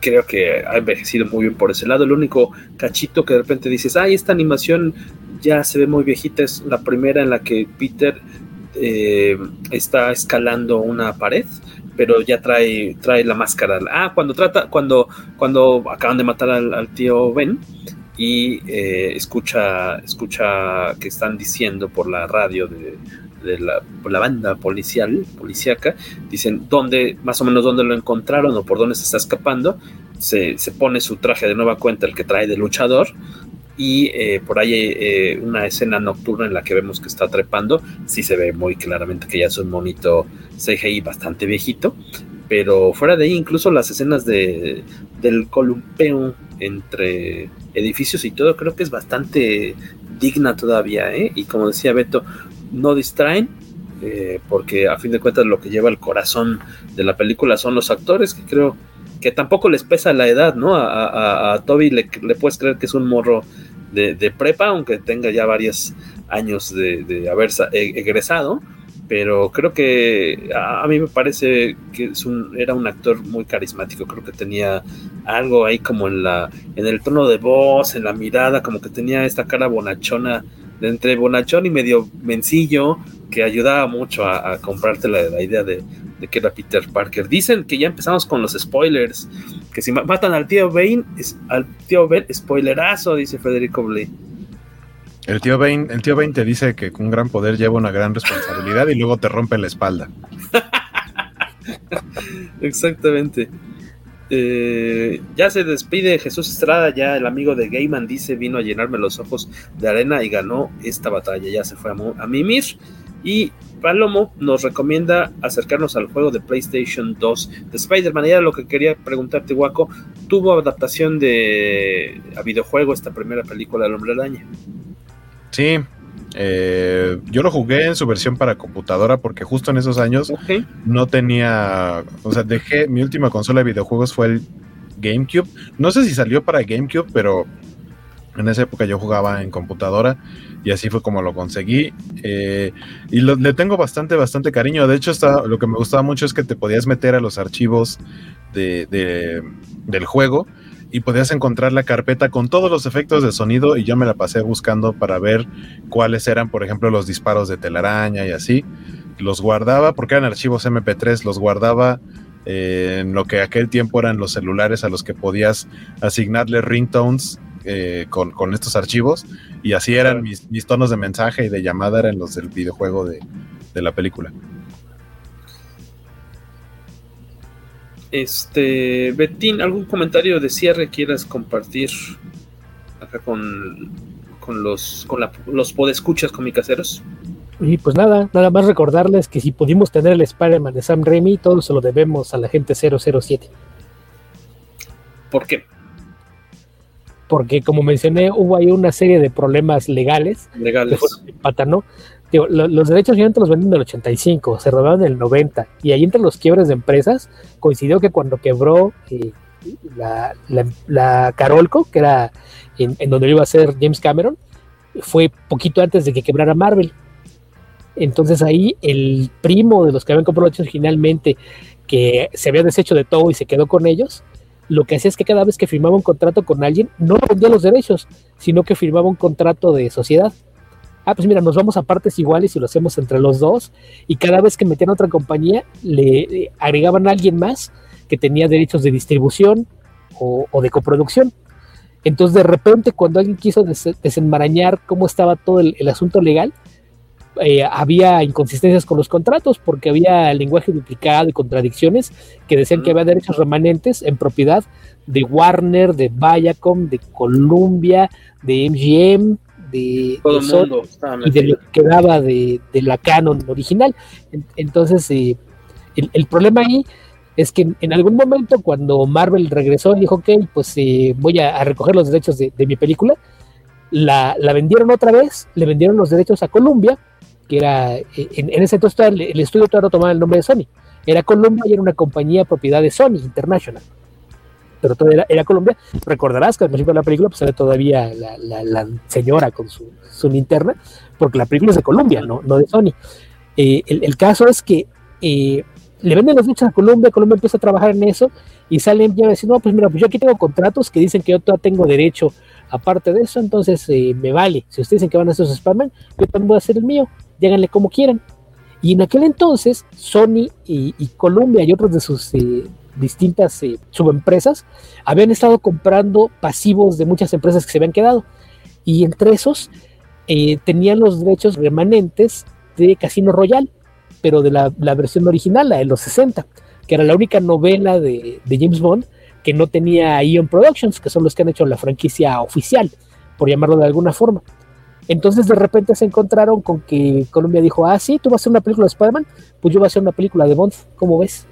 creo que ha envejecido muy bien por ese lado. El único cachito que de repente dices, ay, esta animación ya se ve muy viejita, es la primera en la que Peter eh, está escalando una pared, pero ya trae, trae la máscara. Ah, cuando trata, cuando, cuando acaban de matar al, tío Ben y escucha, escucha que están diciendo por la radio de de la, banda policial, policíaca, dicen dónde, más o menos dónde lo encontraron o por dónde se está escapando, se, pone su traje de nueva cuenta, el que trae de luchador, y eh, por ahí eh, una escena nocturna en la que vemos que está trepando, sí se ve muy claramente que ya es un monito CGI bastante viejito, pero fuera de ahí incluso las escenas de, del columpeo entre edificios y todo creo que es bastante digna todavía, ¿eh? y como decía Beto, no distraen, eh, porque a fin de cuentas lo que lleva el corazón de la película son los actores, que creo que tampoco les pesa la edad, ¿no? A, Toby le, puedes creer que es un morro de, prepa, aunque tenga ya varios años de, haber e, egresado, pero creo que a, mí me parece que es un, era un actor muy carismático, creo que tenía algo ahí como en la en el tono de voz, en la mirada, como que tenía esta cara bonachona entre bonachón y medio mencillo que ayudaba mucho a, comprarte la, idea de, que era Peter Parker. Dicen que ya empezamos con los spoilers, que si matan al tío Bane, es, al tío Ben, spoilerazo, dice Federico Blee. El tío, Bane, el tío Bane te dice que con un gran poder lleva una gran responsabilidad y luego te rompe la espalda. *laughs* Exactamente. Eh, ya se despide Jesús Estrada, ya el amigo de Gaiman dice vino a llenarme los ojos de arena y ganó esta batalla, ya se fue a, mimir. Y Palomo nos recomienda acercarnos al juego de PlayStation 2 de Spider-Man. Y era lo que quería preguntarte, Waco. ¿Tuvo adaptación de a videojuego esta primera película del Hombre Araña? Sí, eh, yo lo jugué en su versión para computadora porque justo en esos años no tenía, o sea, dejé, mi última consola de videojuegos fue el GameCube. No sé si salió para GameCube, pero en esa época yo jugaba en computadora y así fue como lo conseguí. Eh, y le tengo bastante, bastante cariño. De hecho, está, lo que me gustaba mucho es que te podías meter a los archivos de, del juego y podías encontrar la carpeta con todos los efectos de sonido y yo me la pasé buscando para ver cuáles eran, por ejemplo, los disparos de telaraña y así. Los guardaba porque eran archivos MP3, los guardaba eh, en lo que aquel tiempo eran los celulares a los que podías asignarle ringtones eh, con, estos archivos y así eran mis, tonos de mensaje y de llamada eran los del videojuego de, de la película. Este, Betín, ¿algún comentario de cierre quieras compartir acá con, con los con la, los podescuchas caseros? Y pues nada, nada más recordarles que si pudimos tener el Spider-Man de Sam Raimi, todo se lo debemos a la gente 007. ¿Por qué? porque como mencioné, hubo ahí una serie de problemas legales. Legales. Patanó. Los derechos finalmente los venden en el 85, se rodaron en el 90, y ahí entre los quiebres de empresas coincidió que cuando quebró eh, la, Carolco, que era en, en, donde iba a ser James Cameron, fue poquito antes de que quebrara Marvel. Entonces ahí el primo de los que habían comprado los originalmente, que se había deshecho de todo y se quedó con ellos, lo que hacía es que cada vez que firmaba un contrato con alguien, no vendía los derechos, sino que firmaba un contrato de sociedad. Ah, pues mira, nos vamos a partes iguales y lo hacemos entre los dos. Y cada vez que metían a otra compañía, le, le agregaban a alguien más que tenía derechos de distribución o, o de coproducción. Entonces, de repente, cuando alguien quiso des desenmarañar cómo estaba todo el, el asunto legal, eh, había inconsistencias con los contratos porque había lenguaje duplicado y contradicciones que decían que había derechos remanentes en propiedad de Warner, de Viacom, de Columbia, de MGM, de, Todo de el mundo y de lo que quedaba de, de, la canon original. Entonces, eh, el, el, problema ahí es que en, en, algún momento cuando Marvel regresó y dijo, ok, pues eh, voy a, a, recoger los derechos de, de mi película, la, la, vendieron otra vez, le vendieron los derechos a Columbia, que era, en, en ese entonces el, el, estudio todavía no tomaba el nombre de Sony, era Columbia y era una compañía propiedad de Sony International. Pero todo era, era Columbia. Recordarás que al principio de la película pues, sale todavía la, la, la señora con su, su, linterna, porque la película es de Columbia, no, no de Sony. Eh, el, el, caso es que eh, le venden los derechos a Colombia, Colombia empieza a trabajar en eso y salen ya decir, no, pues mira, pues yo aquí tengo contratos que dicen que yo todavía tengo derecho aparte de eso, entonces eh, me vale. Si ustedes dicen que van a hacer su Spider-Man, yo también voy a hacer el mío, lléganle como quieran. Y en aquel entonces, Sony y, y Columbia y otros de sus eh, distintas eh, subempresas habían estado comprando pasivos de muchas empresas que se habían quedado. Y entre esos eh, tenían los derechos remanentes de Casino Royale pero de la, la, versión original, la de los 60, que era la única novela de, de, James Bond que no tenía Ion Productions, que son los que han hecho la franquicia oficial, por llamarlo de alguna forma. Entonces de repente se encontraron con que Colombia dijo, ah, sí, tú vas a hacer una película de Spider-Man, pues yo voy a hacer una película de Bond, ¿cómo ves?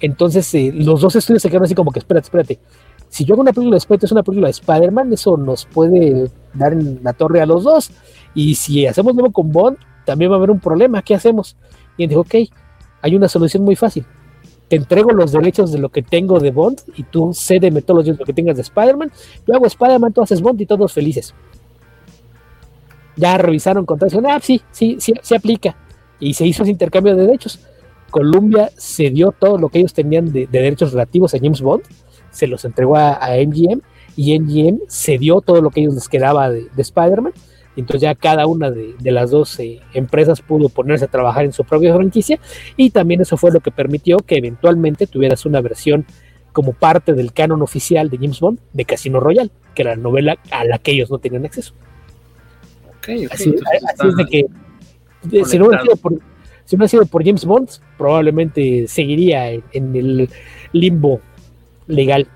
Entonces eh, los dos estudios se quedaron así como que, espérate, espérate, si yo hago una película de Spider-Man, película de Spider-Man, eso nos puede dar en la torre a los dos. Y si hacemos nuevo con Bond, también va a haber un problema, ¿qué hacemos? Y él dijo, ok, hay una solución muy fácil. Te entrego los derechos de lo que tengo de Bond y tú cédeme todos los derechos de lo que tengas de Spider-Man. Yo hago Spider-Man, tú haces Bond y todos felices. Ya revisaron contratos, ah, sí, sí, sí, se aplica. Y se hizo ese intercambio de derechos. Columbia cedió todo lo que ellos tenían de, de derechos relativos a James Bond, se los entregó a, a, MGM y MGM cedió todo lo que ellos les quedaba de, de Spider-Man entonces ya cada una de, de las dos eh, empresas pudo ponerse a trabajar en su propia franquicia y también eso fue lo que permitió que eventualmente tuvieras una versión como parte del canon oficial de James Bond de Casino Royale, que era la novela a la que ellos no tenían acceso. Okay, okay, así, así es de que si no, sido por, si no ha sido por James Bond, probablemente seguiría en, el limbo legal.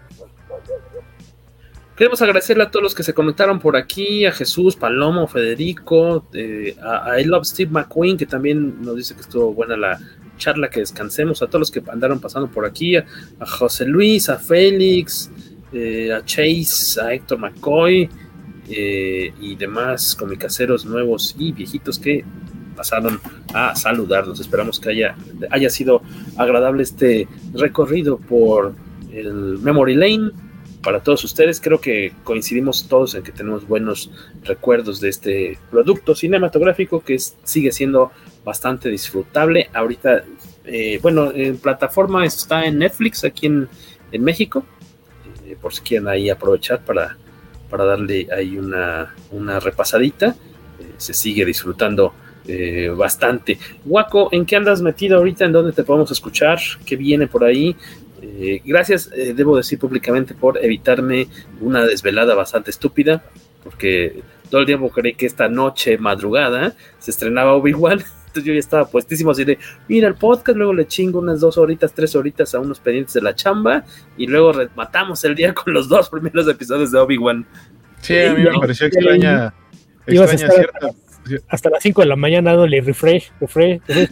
Queremos agradecerle a todos los que se conectaron por aquí, a Jesús, Palomo, Federico, eh, a, a I Love Steve McQueen, que también nos dice que estuvo buena la charla, que descansemos, a todos los que andaron pasando por aquí, a, a José Luis, a Félix, eh, a Chase, a Héctor McCoy eh, y demás comicaseros nuevos y viejitos que pasaron a saludarnos. Esperamos que haya, haya sido agradable este recorrido por el Memory Lane para todos ustedes. Creo que coincidimos todos en que tenemos buenos recuerdos de este producto cinematográfico que sigue siendo bastante disfrutable. Ahorita, eh, bueno, en plataforma está en Netflix aquí en, en México, eh, por si quieren ahí aprovechar para, para darle ahí una, una repasadita. Eh, se sigue disfrutando. Eh, bastante. Waco, ¿en qué andas metido ahorita? ¿En dónde te podemos escuchar? ¿Qué viene por ahí? Eh, gracias, eh, debo decir públicamente, por evitarme una desvelada bastante estúpida, porque todo el tiempo creí que esta noche, madrugada, se estrenaba Obi-Wan. *laughs* Entonces yo ya estaba puestísimo así de, mira el podcast, luego le chingo unas dos horitas, tres horitas a unos pendientes de la chamba y luego matamos el día *laughs* con los dos primeros episodios de Obi-Wan. Sí, a mí me pareció extraña, extraña cierta hasta las 5 de la mañana dándole refresh, refresh. refresh.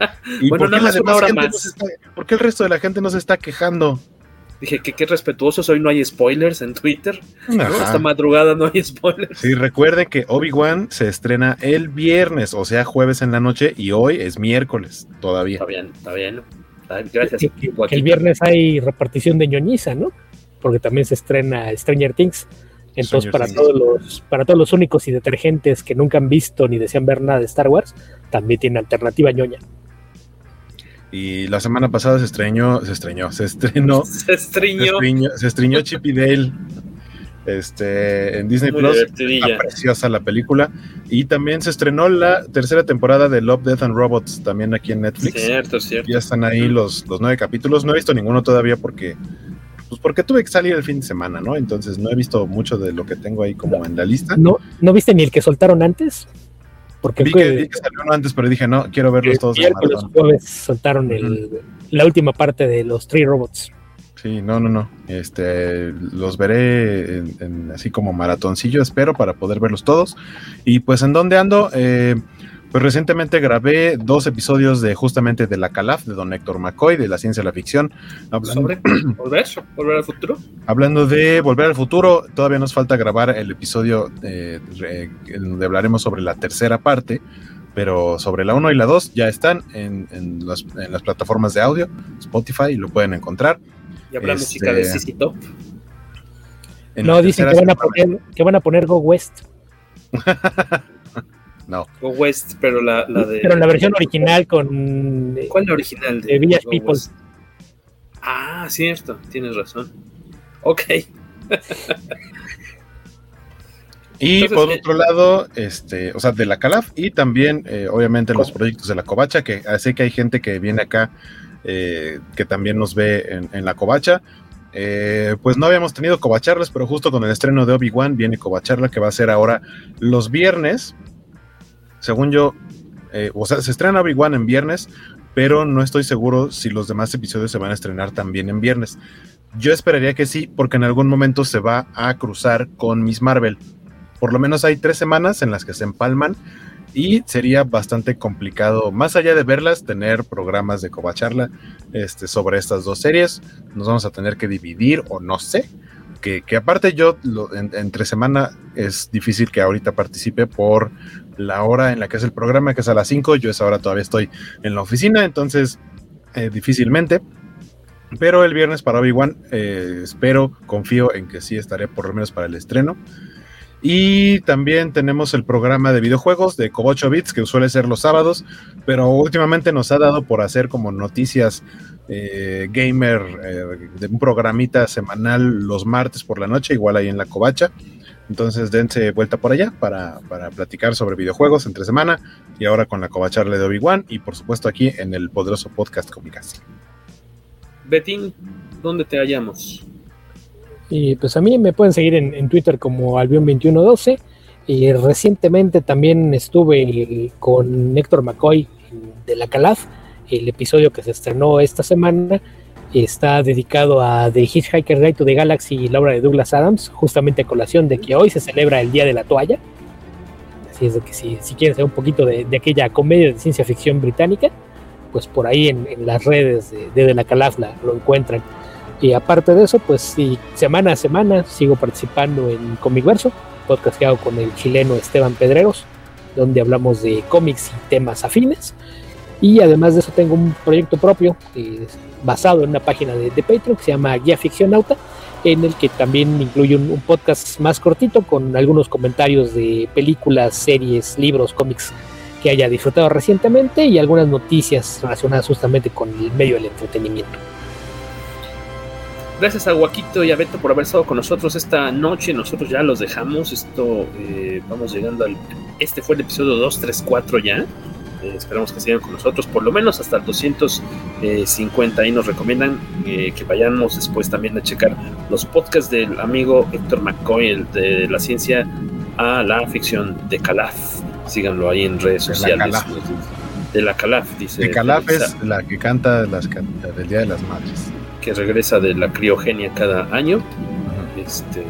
*laughs* ¿Y bueno, por, qué una hora más. No está, ¿por, qué el resto de la gente no se está quejando? Dije que qué respetuosos, hoy no hay spoilers en Twitter. ¿no? Esta madrugada no hay spoilers. Sí, recuerden que Obi-Wan se estrena el viernes, o sea, jueves en la noche, y hoy es miércoles todavía. Está bien, está bien. Gracias. Que, que, que el viernes hay repartición de ñoñiza, ¿no? Porque también se estrena Stranger Things. Entonces, para todos, los, para todos los únicos y detergentes que nunca han visto ni desean ver nada de Star Wars, también tiene alternativa ñoña. Y la semana pasada se estreñó, se estreñó, se estrenó. *laughs* Se estreñó. Se estreñó, se estreñó Chip y Dale este, en Disney Muy Plus. Está preciosa la película. Y también se estrenó la tercera temporada de Love, Death and Robots, también aquí en Netflix. Cierto, cierto. Ya están ahí los, los nueve capítulos. No he visto ninguno todavía porque. Pues porque tuve que salir el fin de semana, ¿no? Entonces no he visto mucho de lo que tengo ahí como en la lista. ¿No, ¿no viste ni el que soltaron antes? Porque vi, que, vi que salió uno antes, pero dije, no, quiero verlos todos. El jueves soltaron el, la última parte de los Three Robots. Sí, no, no, no. Este, los veré en, en, así como maratoncillo, espero, para poder verlos todos. Y pues, ¿en dónde ando? Eh, pues recientemente grabé dos episodios de justamente de la Calaf, de don Héctor McCoy, de la ciencia de la ficción. Hablando, ¿Sobre *clears throat* volver? ¿Volver al futuro? Hablando de volver al futuro, todavía nos falta grabar el episodio eh, donde hablaremos sobre la tercera parte, pero sobre la 1 y la 2 ya están en, en, las, en, las, plataformas de audio, Spotify, y lo pueden encontrar. Y habrá este, música de CC Top. No, dicen que van, a poner, que van a poner Go West. *laughs* No. Go West, pero la, la, de. Pero la versión original con. ¿Cuál es la original? De, de Village People. West? Ah, cierto, tienes razón. Ok. *laughs* y Entonces, por otro eh, lado, este, o sea, de la Calaf y también, eh, obviamente, los proyectos de la Covacha, que sé que hay gente que viene acá eh, que también nos ve en, en la Covacha. Eh, pues no habíamos tenido Covacharlas, pero justo con el estreno de Obi-Wan viene Covacharla, que va a ser ahora los viernes. Según yo, eh, o sea, se estrena Obi-Wan en viernes, pero no estoy seguro si los demás episodios se van a estrenar también en viernes. Yo esperaría que sí, porque en algún momento se va a cruzar con Miss Marvel. Por lo menos hay tres semanas en las que se empalman y sería bastante complicado, más allá de verlas, tener programas de Covacharla este, sobre estas dos series. Nos vamos a tener que dividir o no sé. Que, aparte yo entre semana es difícil que ahorita participe por la hora en la que es el programa, que es a las 5. Yo esa hora todavía estoy en la oficina, entonces eh, difícilmente. Pero el viernes para Obi-Wan, eh, espero, confío en que sí estaré por lo menos para el estreno. Y también tenemos el programa de videojuegos de Cobocho Bits, que suele ser los sábados, pero últimamente nos ha dado por hacer como noticias eh, gamer eh, de un programita semanal los martes por la noche, igual ahí en la Covacha. Entonces dense vuelta por allá para, para, platicar sobre videojuegos entre semana y ahora con la Covacharle de Obi-Wan y por supuesto aquí en el poderoso podcast Comicast. Betín, ¿dónde te hallamos? Y pues a mí me pueden seguir en, en Twitter como Albion2112. Y recientemente también estuve con Héctor McCoy de la Calaf. El episodio que se estrenó esta semana está dedicado a The Hitchhiker Guide to the Galaxy y la obra de Douglas Adams, justamente a colación de que hoy se celebra el Día de la Toalla. Así es que si, si quieren saber un poquito de, aquella comedia de ciencia ficción británica, pues por ahí en, las redes de, de, la Calaf la, lo encuentran. Y aparte de eso, pues sí, semana a semana sigo participando en Comicverso, podcast que hago con el chileno Esteban Pedreros, donde hablamos de cómics y temas afines. Y además de eso tengo un proyecto propio eh, basado en una página de, Patreon que se llama Guía Ficcionauta, en el que también incluye un, un, podcast más cortito con algunos comentarios de películas, series, libros, cómics que haya disfrutado recientemente y algunas noticias relacionadas justamente con el medio del entretenimiento. Gracias a Guaquito y a Beto por haber estado con nosotros esta noche. Nosotros ya los dejamos. Esto eh, vamos llegando al. Este fue el episodio 234 ya. Eh, esperamos que sigan con nosotros por lo menos hasta el 250. Ahí nos recomiendan eh, que vayamos después también a checar los podcasts del amigo Héctor McCoy, el de la ciencia a la ficción de Calaf. Síganlo ahí en redes de sociales. La de la Calaf, dice. De Calaf es la que canta las, del Día de las Madres que regresa de la criogenia cada año. Este,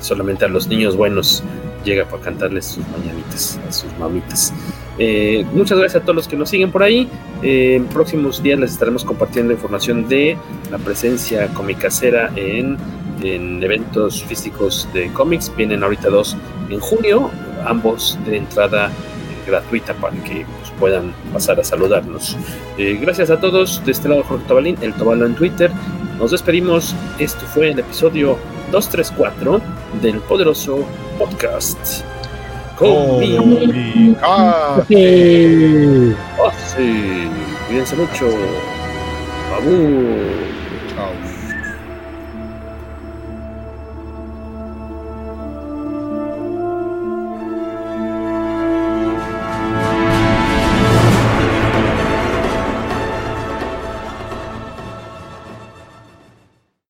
solamente a los niños buenos llega para cantarles sus mañanitas a sus mamitas. Eh, muchas gracias a todos los que nos siguen por ahí. Eh, en próximos días les estaremos compartiendo información de la presencia comicacera en, en eventos físicos de cómics. Vienen ahorita dos en junio, ambos de entrada gratuita para que pues, puedan pasar a saludarnos. Eh, gracias a todos. De este lado, Jorge Tobalín, el Tobalo en Twitter. Nos despedimos. Esto fue el episodio 234 del poderoso podcast. Comicase. Cuídense mucho. Vamos. Chao.